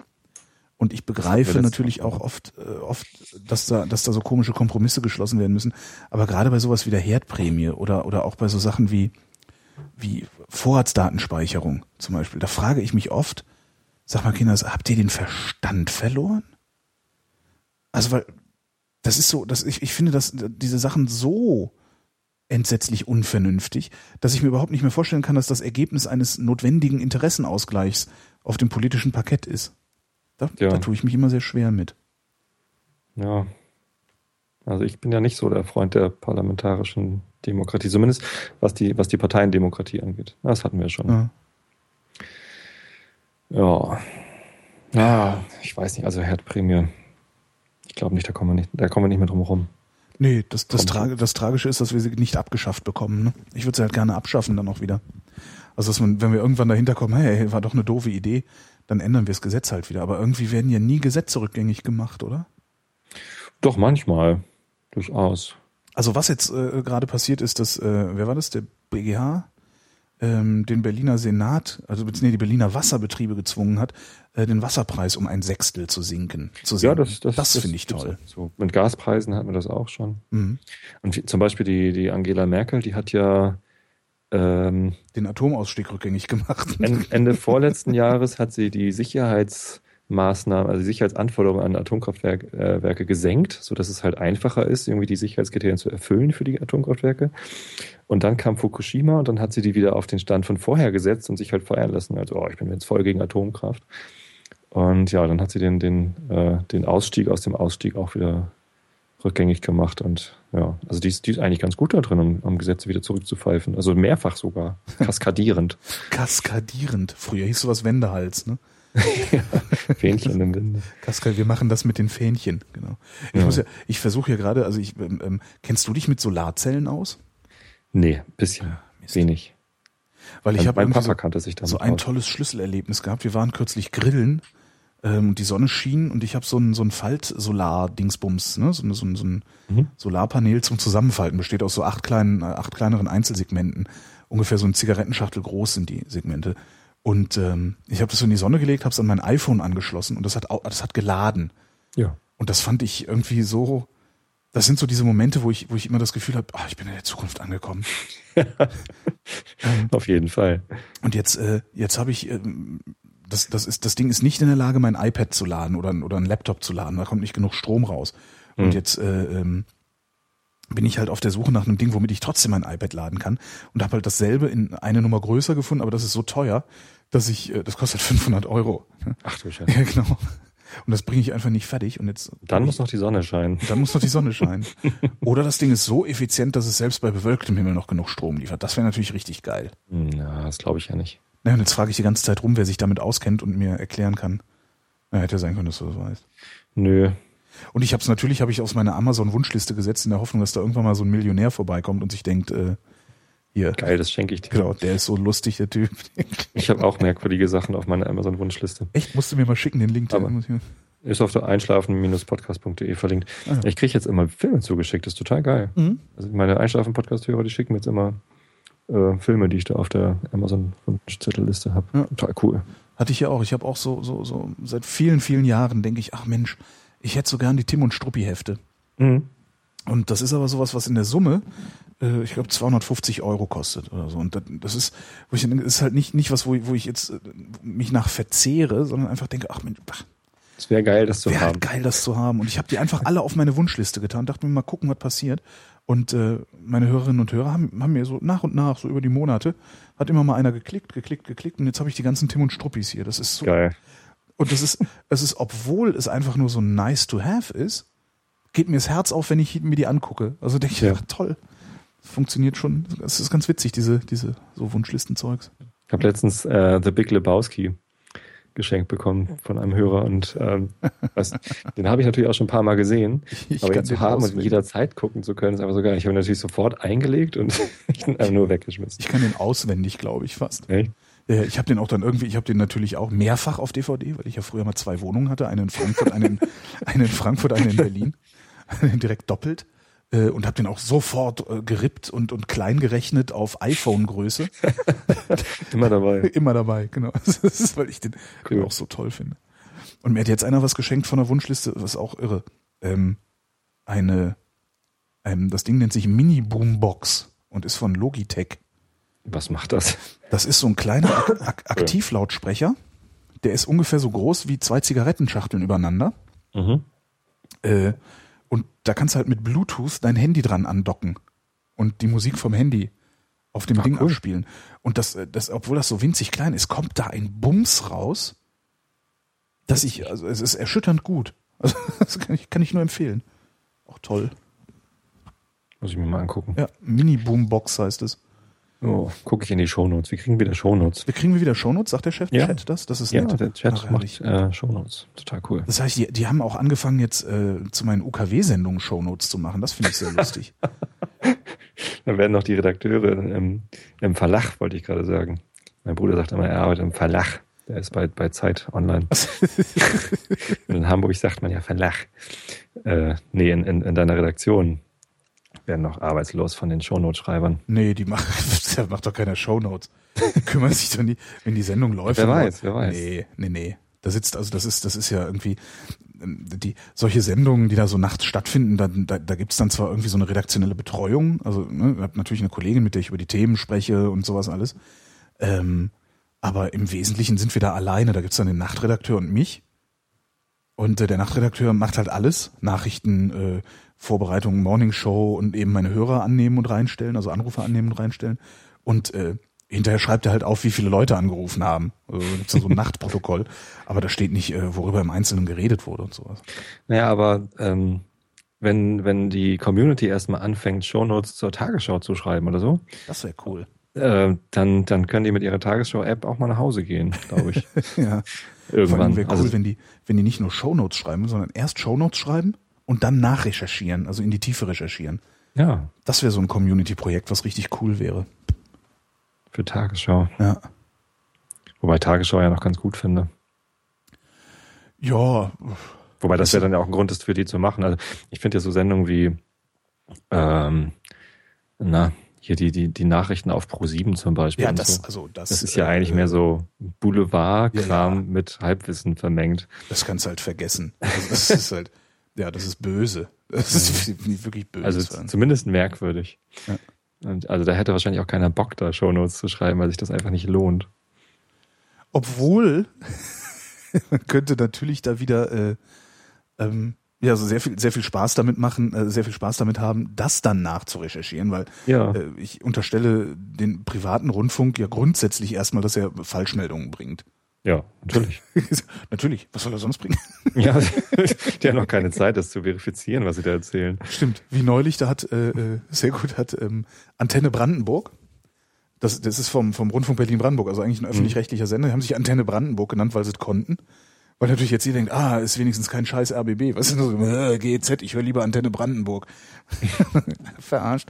Und ich begreife natürlich auch oft, äh, oft, dass da, dass da so komische Kompromisse geschlossen werden müssen. Aber gerade bei sowas wie der Herdprämie oder, oder auch bei so Sachen wie, wie Vorratsdatenspeicherung zum Beispiel, da frage ich mich oft, sag mal Kinder, habt ihr den Verstand verloren? Also weil, das ist so, dass ich, ich finde, dass diese Sachen so entsetzlich unvernünftig, dass ich mir überhaupt nicht mehr vorstellen kann, dass das Ergebnis eines notwendigen Interessenausgleichs auf dem politischen Parkett ist. Da, Ja. da tue ich mich immer sehr schwer mit. Ja. Also ich bin ja nicht so der Freund der parlamentarischen Demokratie, zumindest was die, was die Parteiendemokratie angeht. Das hatten wir schon. Ja. Ja. Ja, ich weiß nicht, also Herdprämie. Ich glaube nicht, da kommen wir nicht, da kommen wir nicht mehr drum herum. Nee, das, das. Tra das Tragische ist, dass wir sie nicht abgeschafft bekommen. Ne? Ich würde sie halt gerne abschaffen dann auch wieder. Also dass man, wenn wir irgendwann dahinter kommen, hey, war doch eine doofe Idee, dann ändern wir das Gesetz halt wieder. Aber irgendwie werden ja nie Gesetze rückgängig gemacht, oder? Doch, manchmal. Durchaus. Also was jetzt äh, gerade passiert ist, dass, äh, wer war das, der BGH, ähm, den Berliner Senat, also beziehungsweise die Berliner Wasserbetriebe gezwungen hat, äh, den Wasserpreis um ein Sechstel zu sinken. Zu Ja, sinken. das, das, das finde ich toll. auch So, mit Gaspreisen hatten wir das auch schon. Mhm. Und zum Beispiel die, die Angela Merkel, die hat ja ähm, Den Atomausstieg rückgängig gemacht. En- Ende vorletzten Jahres hat sie die Sicherheitsmaßnahmen, also die Sicherheitsanforderungen an Atomkraftwerke äh, Werke gesenkt, sodass es halt einfacher ist, irgendwie die Sicherheitskriterien zu erfüllen für die Atomkraftwerke. Und dann kam Fukushima und dann hat sie die wieder auf den Stand von vorher gesetzt und sich halt feiern lassen. Also, oh, ich bin jetzt voll gegen Atomkraft. Und ja, dann hat sie den, den, äh, den Ausstieg aus dem Ausstieg auch wieder rückgängig gemacht. Und ja, also die ist, die ist eigentlich ganz gut da drin, um, um Gesetze wieder zurückzupfeifen. Also mehrfach sogar, kaskadierend. Kaskadierend. Früher hieß sowas Wendehals, ne? Fähnchen im Winde. Kaskad, wir machen das mit den Fähnchen, genau. Ich Ja. muss ja, ich versuche ja gerade, also ich, ähm, ähm, kennst du dich mit Solarzellen aus? Nee, bisschen. Mist. Wenig. Weil ich Also habe so, so ein tolles Schlüsselerlebnis gehabt. Wir waren kürzlich grillen ähm, und die Sonne schien und ich habe so ein, so ein Falt-Solar-Dingsbums, ne? so, ein- so, ein- so ein Mhm. Solarpanel zum Zusammenfalten, besteht aus so acht kleinen, äh, acht kleineren Einzelsegmenten. Ungefähr so ein Zigarettenschachtel groß sind die Segmente. Und ähm, ich habe das so in die Sonne gelegt, habe es an mein iPhone angeschlossen und das hat, das hat geladen. Ja. Und das fand ich irgendwie so. Das sind so diese Momente, wo ich, wo ich immer das Gefühl habe, ah, ich bin in der Zukunft angekommen. Auf jeden Fall. Und jetzt, äh, jetzt habe ich, ähm, das, das ist, das Ding ist nicht in der Lage, mein iPad zu laden oder, oder ein Laptop zu laden. Da kommt nicht genug Strom raus. Und Hm. jetzt äh, ähm, bin ich halt auf der Suche nach einem Ding, womit ich trotzdem mein iPad laden kann. Und habe halt dasselbe in eine Nummer größer gefunden, aber das ist so teuer, dass ich, äh, das kostet 500 Euro. Ach du Scheiße. Ja, genau. Und das bringe ich einfach nicht fertig. Und jetzt Dann muss noch die Sonne scheinen. dann muss noch die Sonne scheinen. Oder das Ding ist so effizient, dass es selbst bei bewölktem Himmel noch genug Strom liefert. Das wäre natürlich richtig geil. Hm, Ja, das glaube ich ja nicht. Naja, und jetzt frage ich die ganze Zeit rum, wer sich damit auskennt und mir erklären kann. Na, hätte ja sein können, dass du das weißt. Nö. Und ich habe es natürlich, habe ich aus meiner Amazon-Wunschliste gesetzt, in der Hoffnung, dass da irgendwann mal so ein Millionär vorbeikommt und sich denkt, äh, hier, Geil, das schenke ich dir. genau, der ist so lustig, der Typ. Ich habe auch merkwürdige Sachen auf meiner Amazon-Wunschliste. Echt, musst du mir mal schicken, den Link. Aber- Ist auf der einschlafen-podcast.de verlinkt. Ah. Ich kriege jetzt immer Filme zugeschickt, das ist total geil. Mhm. Also meine Einschlafen-Podcast-Hörer, die schicken mir jetzt immer äh, Filme, die ich da auf der Amazon-Wunschzettelliste habe. Ja. Total cool. Hatte ich ja auch. Ich habe auch so, so, so, seit vielen, vielen Jahren denke ich, ach Mensch, ich hätte so gern die Tim und Struppi-Hefte. Mhm. Und das ist aber sowas, was in der Summe, äh, ich glaube, 250 Euro kostet oder so. Und das, das ist, wo ich denke, ist halt nicht, nicht was, wo, ich- wo ich jetzt äh, mich nach verzehre, sondern einfach denke, ach Mensch, ach, Es wäre geil, das zu Wäre haben. halt geil, das zu haben. Und ich habe die einfach alle auf meine Wunschliste getan, dachte mir mal gucken, was passiert. Und äh, meine Hörerinnen und Hörer haben, haben mir so nach und nach, so über die Monate, hat immer mal einer geklickt, geklickt, geklickt und jetzt habe ich die ganzen Tim und Struppis hier. Das ist so. Geil. Und das ist, es ist, obwohl es einfach nur so nice to have ist, geht mir das Herz auf, wenn ich mir die angucke. Also denke ich, Ja. ach toll. Funktioniert schon. Es ist ganz witzig, diese, diese so Wunschlistenzeugs. Ich habe letztens äh, The Big Lebowski geschenkt bekommen von einem Hörer und ähm, was, den habe ich natürlich auch schon ein paar Mal gesehen. Ich aber ihn zu haben und auswendig. jederzeit gucken zu können, ist einfach so geil. Ich habe ihn natürlich sofort eingelegt und ich ihn einfach nur weggeschmissen. Ich kann den auswendig, glaube ich, fast. Echt? Ich habe den auch dann irgendwie, ich habe den natürlich auch mehrfach auf DVD, weil ich ja früher mal zwei Wohnungen hatte, eine in Frankfurt, eine in, eine in Frankfurt, eine in Berlin, direkt doppelt äh, und habe den auch sofort äh, gerippt und und klein gerechnet auf iPhone-Größe, Immer dabei. immer dabei, genau. Das ist, weil ich den Cool. auch so toll finde. Und mir hat jetzt einer was geschenkt von der Wunschliste, was auch irre. Ähm, eine, ähm, das Ding nennt sich Mini Boombox und ist von Logitech. Was macht das? Das ist so ein kleiner Ak Ak Aktivlautsprecher. Der ist ungefähr so groß wie zwei Zigarettenschachteln übereinander. Mhm. Äh, und da kannst du halt mit Bluetooth dein Handy dran andocken und die Musik vom Handy auf dem Ach, Ding cool. abspielen. Und das, äh, das, obwohl das so winzig klein ist, kommt da ein Bums raus, dass ich, also es ist erschütternd gut. Also, das kann ich, kann ich nur empfehlen. Auch toll. Muss ich mir mal angucken. Ja, Mini-Boombox heißt es. Oh, gucke ich in die Shownotes. Wir kriegen wieder Shownotes. Wir kriegen wir wieder Shownotes, sagt der Chef Ja. Chat das? Das ist Ja, nett. der Chat Ach, macht äh, Shownotes. Total cool. Das heißt, die, die haben auch angefangen jetzt äh, zu meinen UKW-Sendungen Shownotes zu machen. Das finde ich sehr lustig. Dann werden noch die Redakteure im, im Verlag, wollte ich gerade sagen. Mein Bruder sagt immer, er arbeitet im Verlag. Der ist bei, bei Zeit online. in Hamburg sagt man ja Verlag. Äh, nee, in, in, in deiner Redaktion werden noch arbeitslos von den Shownote-Schreibern. nee, die macht, der macht doch keine Shownotes. Die kümmern sich doch nie, wenn die Sendung läuft. Wer weiß, wer weiß. Nee, nee, nee. Da sitzt, also das ist, das ist ja irgendwie, ähm, die, solche Sendungen, die da so nachts stattfinden, da, da, da gibt's dann zwar irgendwie so eine redaktionelle Betreuung, also ne, ich habe natürlich eine Kollegin, mit der ich über die Themen spreche und sowas alles. Ähm, aber im Wesentlichen sind wir da alleine. Da gibt's dann den Nachtredakteur und mich. Und äh, der Nachtredakteur macht halt alles. Nachrichten, äh, Vorbereitung, Morningshow und eben meine Hörer annehmen und reinstellen, also Anrufe annehmen und reinstellen. Und äh, hinterher schreibt er halt auf, wie viele Leute angerufen haben. Also gibt's so ein Nachtprotokoll. Aber da steht nicht, äh, worüber im Einzelnen geredet wurde und sowas. Naja, aber ähm, wenn, wenn die Community erstmal anfängt, Shownotes zur Tagesschau zu schreiben oder so, Das wäre cool. äh, dann, dann können die mit ihrer Tagesschau-App auch mal nach Hause gehen, glaube ich. Ja. Irgendwann. wäre cool, also, wenn die, wenn die nicht nur Shownotes schreiben, sondern erst Shownotes schreiben und dann nachrecherchieren, also in die Tiefe recherchieren. ja, Das wäre so ein Community-Projekt, was richtig cool wäre. für Tagesschau. Ja. Wobei Tagesschau ja noch ganz gut finde. Ja, Wobei das ja dann ja auch ein Grund ist, für die zu machen. Also ich finde ja so Sendungen wie, ähm, na, hier die, die, die Nachrichten auf Pro7 zum Beispiel. ja, das, so. also das, das ist ja äh, eigentlich mehr so Boulevard-Kram Ja, ja. mit Halbwissen vermengt. Das kannst du halt vergessen. Also das ist halt, ja, das ist böse. Das ist wirklich böse. Also zumindest merkwürdig. Ja. Und also da hätte wahrscheinlich auch keiner Bock, da Shownotes zu schreiben, weil sich das einfach nicht lohnt. Obwohl, man könnte natürlich da wieder äh, ähm, ja, so sehr viel, sehr viel Spaß damit machen, äh, sehr viel Spaß damit haben, das dann nachzurecherchieren, weil Ja. äh, ich unterstelle den privaten Rundfunk ja grundsätzlich erstmal, dass er Falschmeldungen bringt. Ja, natürlich. natürlich, was soll er sonst bringen? ja, die haben noch keine Zeit, das zu verifizieren, was sie da erzählen. Stimmt, wie neulich, da hat, äh, äh, sehr gut, hat ähm, Antenne Brandenburg, das, das ist vom, vom Rundfunk Berlin-Brandenburg, also eigentlich ein öffentlich-rechtlicher Sender, die haben sich Antenne Brandenburg genannt, weil sie es konnten. Weil natürlich jetzt jeder denkt, ah, ist wenigstens kein scheiß RBB. Was ist denn so, äh, GEZ, ich höre lieber Antenne Brandenburg. Verarscht.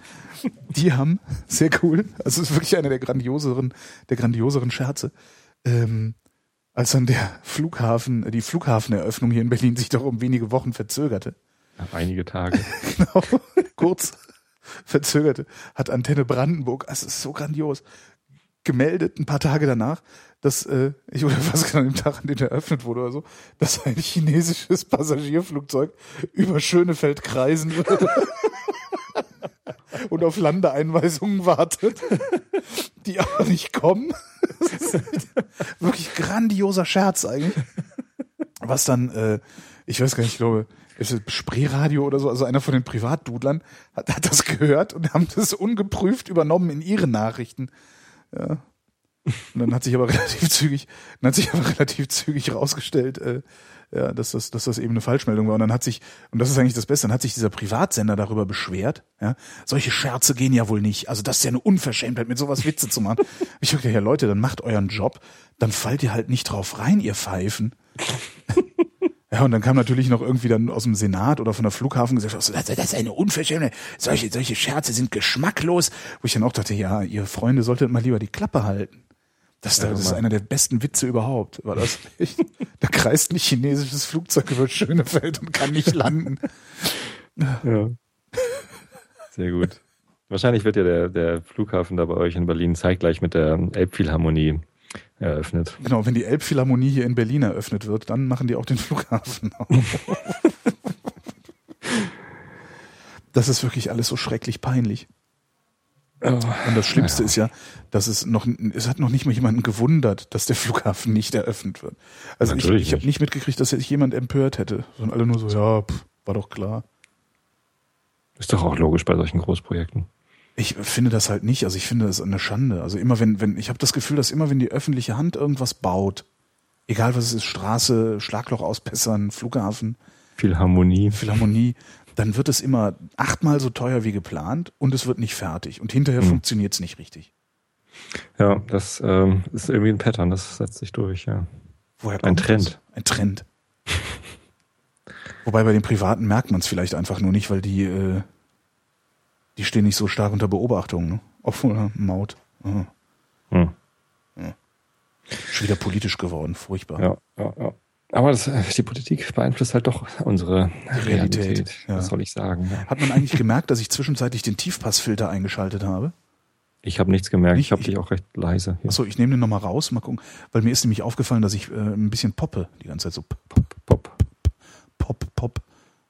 Die haben, sehr cool, also es ist wirklich einer der grandioseren, der grandioseren Scherze, ähm, als dann der Flughafen, die Flughafeneröffnung hier in Berlin sich doch um wenige Wochen verzögerte Einige Tage. genau, kurz verzögerte, hat Antenne Brandenburg, es ist so grandios, gemeldet, ein paar Tage danach, dass, äh, ich oder was genau dem Tag, an dem er eröffnet wurde oder so, dass ein chinesisches Passagierflugzeug über Schönefeld kreisen würde und auf Landeeinweisungen wartet, die aber nicht kommen. Wirklich grandioser Scherz eigentlich. was dann, äh, ich weiß gar nicht, ich glaube, ist es Spreeradio oder so, also einer von den Privatdudlern hat, hat das gehört und haben das ungeprüft übernommen in ihre Nachrichten. Ja. Und dann hat sich aber relativ zügig, dann hat sich aber relativ zügig rausgestellt, äh, ja, dass das, dass das eben eine Falschmeldung war. Und dann hat sich, und das ist eigentlich das Beste, dann hat sich dieser Privatsender darüber beschwert. Ja, solche Scherze gehen ja wohl nicht. Also das ist ja eine Unverschämtheit, mit sowas Witze zu machen. ich dachte, ja Leute, dann macht euren Job, dann fallt ihr halt nicht drauf rein, ihr Pfeifen. Ja, und dann kam natürlich noch irgendwie dann aus dem Senat oder von der Flughafen gesagt, das, das ist eine Unverschämtheit, solche, solche Scherze sind geschmacklos. Wo ich dann auch dachte, ja, ihr Freunde solltet mal lieber die Klappe halten. Das, das ist einer der besten Witze überhaupt. War das echt? Da kreist ein chinesisches Flugzeug über Schönefeld und kann nicht landen. Ja. Sehr gut. Wahrscheinlich wird ja der, der Flughafen da bei euch in Berlin zeitgleich mit der Elbphilharmonie eröffnet. Genau, wenn die Elbphilharmonie hier in Berlin eröffnet wird, dann machen die auch den Flughafen auf. das ist wirklich alles so schrecklich peinlich. Oh, und das Schlimmste ja. ist ja, dass es noch, es hat noch nicht mal jemanden gewundert, dass der Flughafen nicht eröffnet wird. Also Natürlich ich, ich habe nicht mitgekriegt, dass sich jemand empört hätte, sondern alle nur so, ja, pff, war doch klar. Ist doch auch logisch bei solchen Großprojekten. Ich finde das halt nicht. Also ich finde das eine Schande. Also immer wenn, wenn, ich habe das Gefühl, dass immer wenn die öffentliche Hand irgendwas baut, egal was es ist, Straße, Schlagloch ausbessern, Flughafen, Philharmonie, Philharmonie, dann wird es immer achtmal so teuer wie geplant und es wird nicht fertig. Und hinterher hm. funktioniert es nicht richtig. Ja, das ähm, ist irgendwie ein Pattern, das setzt sich durch, ja. Woher kommt ein Trend. Das? Ein Trend. Wobei bei den Privaten merkt man es vielleicht einfach nur nicht, weil die, äh, die stehen nicht so stark unter Beobachtung, ne? Obwohl, Maut. Hm. Ja. Schon wieder politisch geworden, furchtbar. Ja, ja, ja. Aber das, die Politik beeinflusst halt doch unsere Realität. Realität. Ja. Was soll ich sagen? Ja. Hat man eigentlich gemerkt, dass ich zwischenzeitlich den Tiefpassfilter eingeschaltet habe? Ich habe nichts gemerkt. Nicht? Ich habe dich auch recht leise. Hier. Achso, ich nehme den nochmal raus, mal gucken. Weil mir ist nämlich aufgefallen, dass ich äh, ein bisschen poppe die ganze Zeit so pop, pop, pop, pop.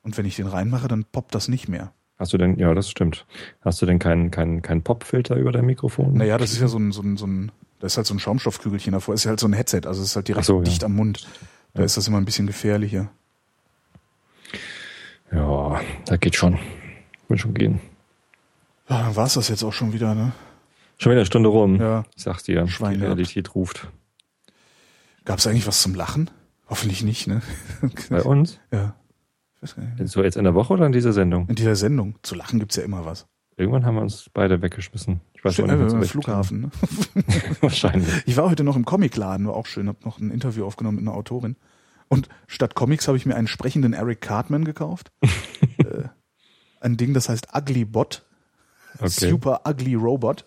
Und wenn ich den reinmache, dann poppt das nicht mehr. Hast du denn, ja, das stimmt. Hast du denn keinen keinen keinen Popfilter über dein Mikrofon? Naja, das ist ja so ein, so ein, so ein da ist halt so ein Schaumstoffkügelchen davor, ist ja halt so ein Headset, also es ist halt direkt so, dicht ja. am Mund. Da ja. ist das immer ein bisschen gefährlicher. Ja, da geht schon. Will schon gehen. Ja, dann war es das jetzt auch schon wieder, ne? Schon wieder eine Stunde rum. Ja. Ich sag's dir, Schwein die Realität ruft. Gab es eigentlich was zum Lachen? Hoffentlich nicht, ne? Bei uns? Ja. So jetzt in der Woche oder in dieser Sendung? In dieser Sendung. Zu lachen gibt's ja immer was. Irgendwann haben wir uns beide weggeschmissen. Ich weiß Stimmt, nicht, äh, Flughafen. Ne? Wahrscheinlich. Ich war heute noch im Comicladen, war auch schön, habe noch ein Interview aufgenommen mit einer Autorin. Und statt Comics habe ich mir einen sprechenden Eric Cartman gekauft. äh, ein Ding, das heißt Ugly Bot. Okay. Super Ugly Robot.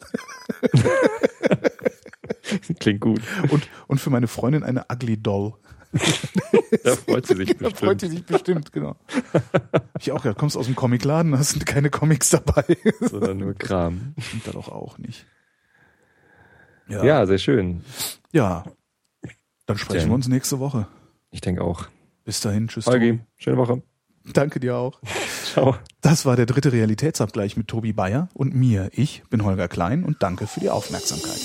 Klingt gut. Und, und für meine Freundin eine Ugly Doll. da freut sie sich bestimmt. Da freut sie sich bestimmt, genau. Ich auch, ja, kommst aus dem Comicladen, hast keine Comics dabei. Sondern nur Kram. Stimmt da doch auch nicht. Ja, ja sehr schön. Ja. Dann sprechen Jen. wir uns nächste Woche. Ich denke auch. Bis dahin, tschüss. Holgi, schöne Woche. Danke dir auch. Ciao. Das war der dritte Realitätsabgleich mit Tobi Bayer und mir. Ich bin Holger Klein und danke für die Aufmerksamkeit.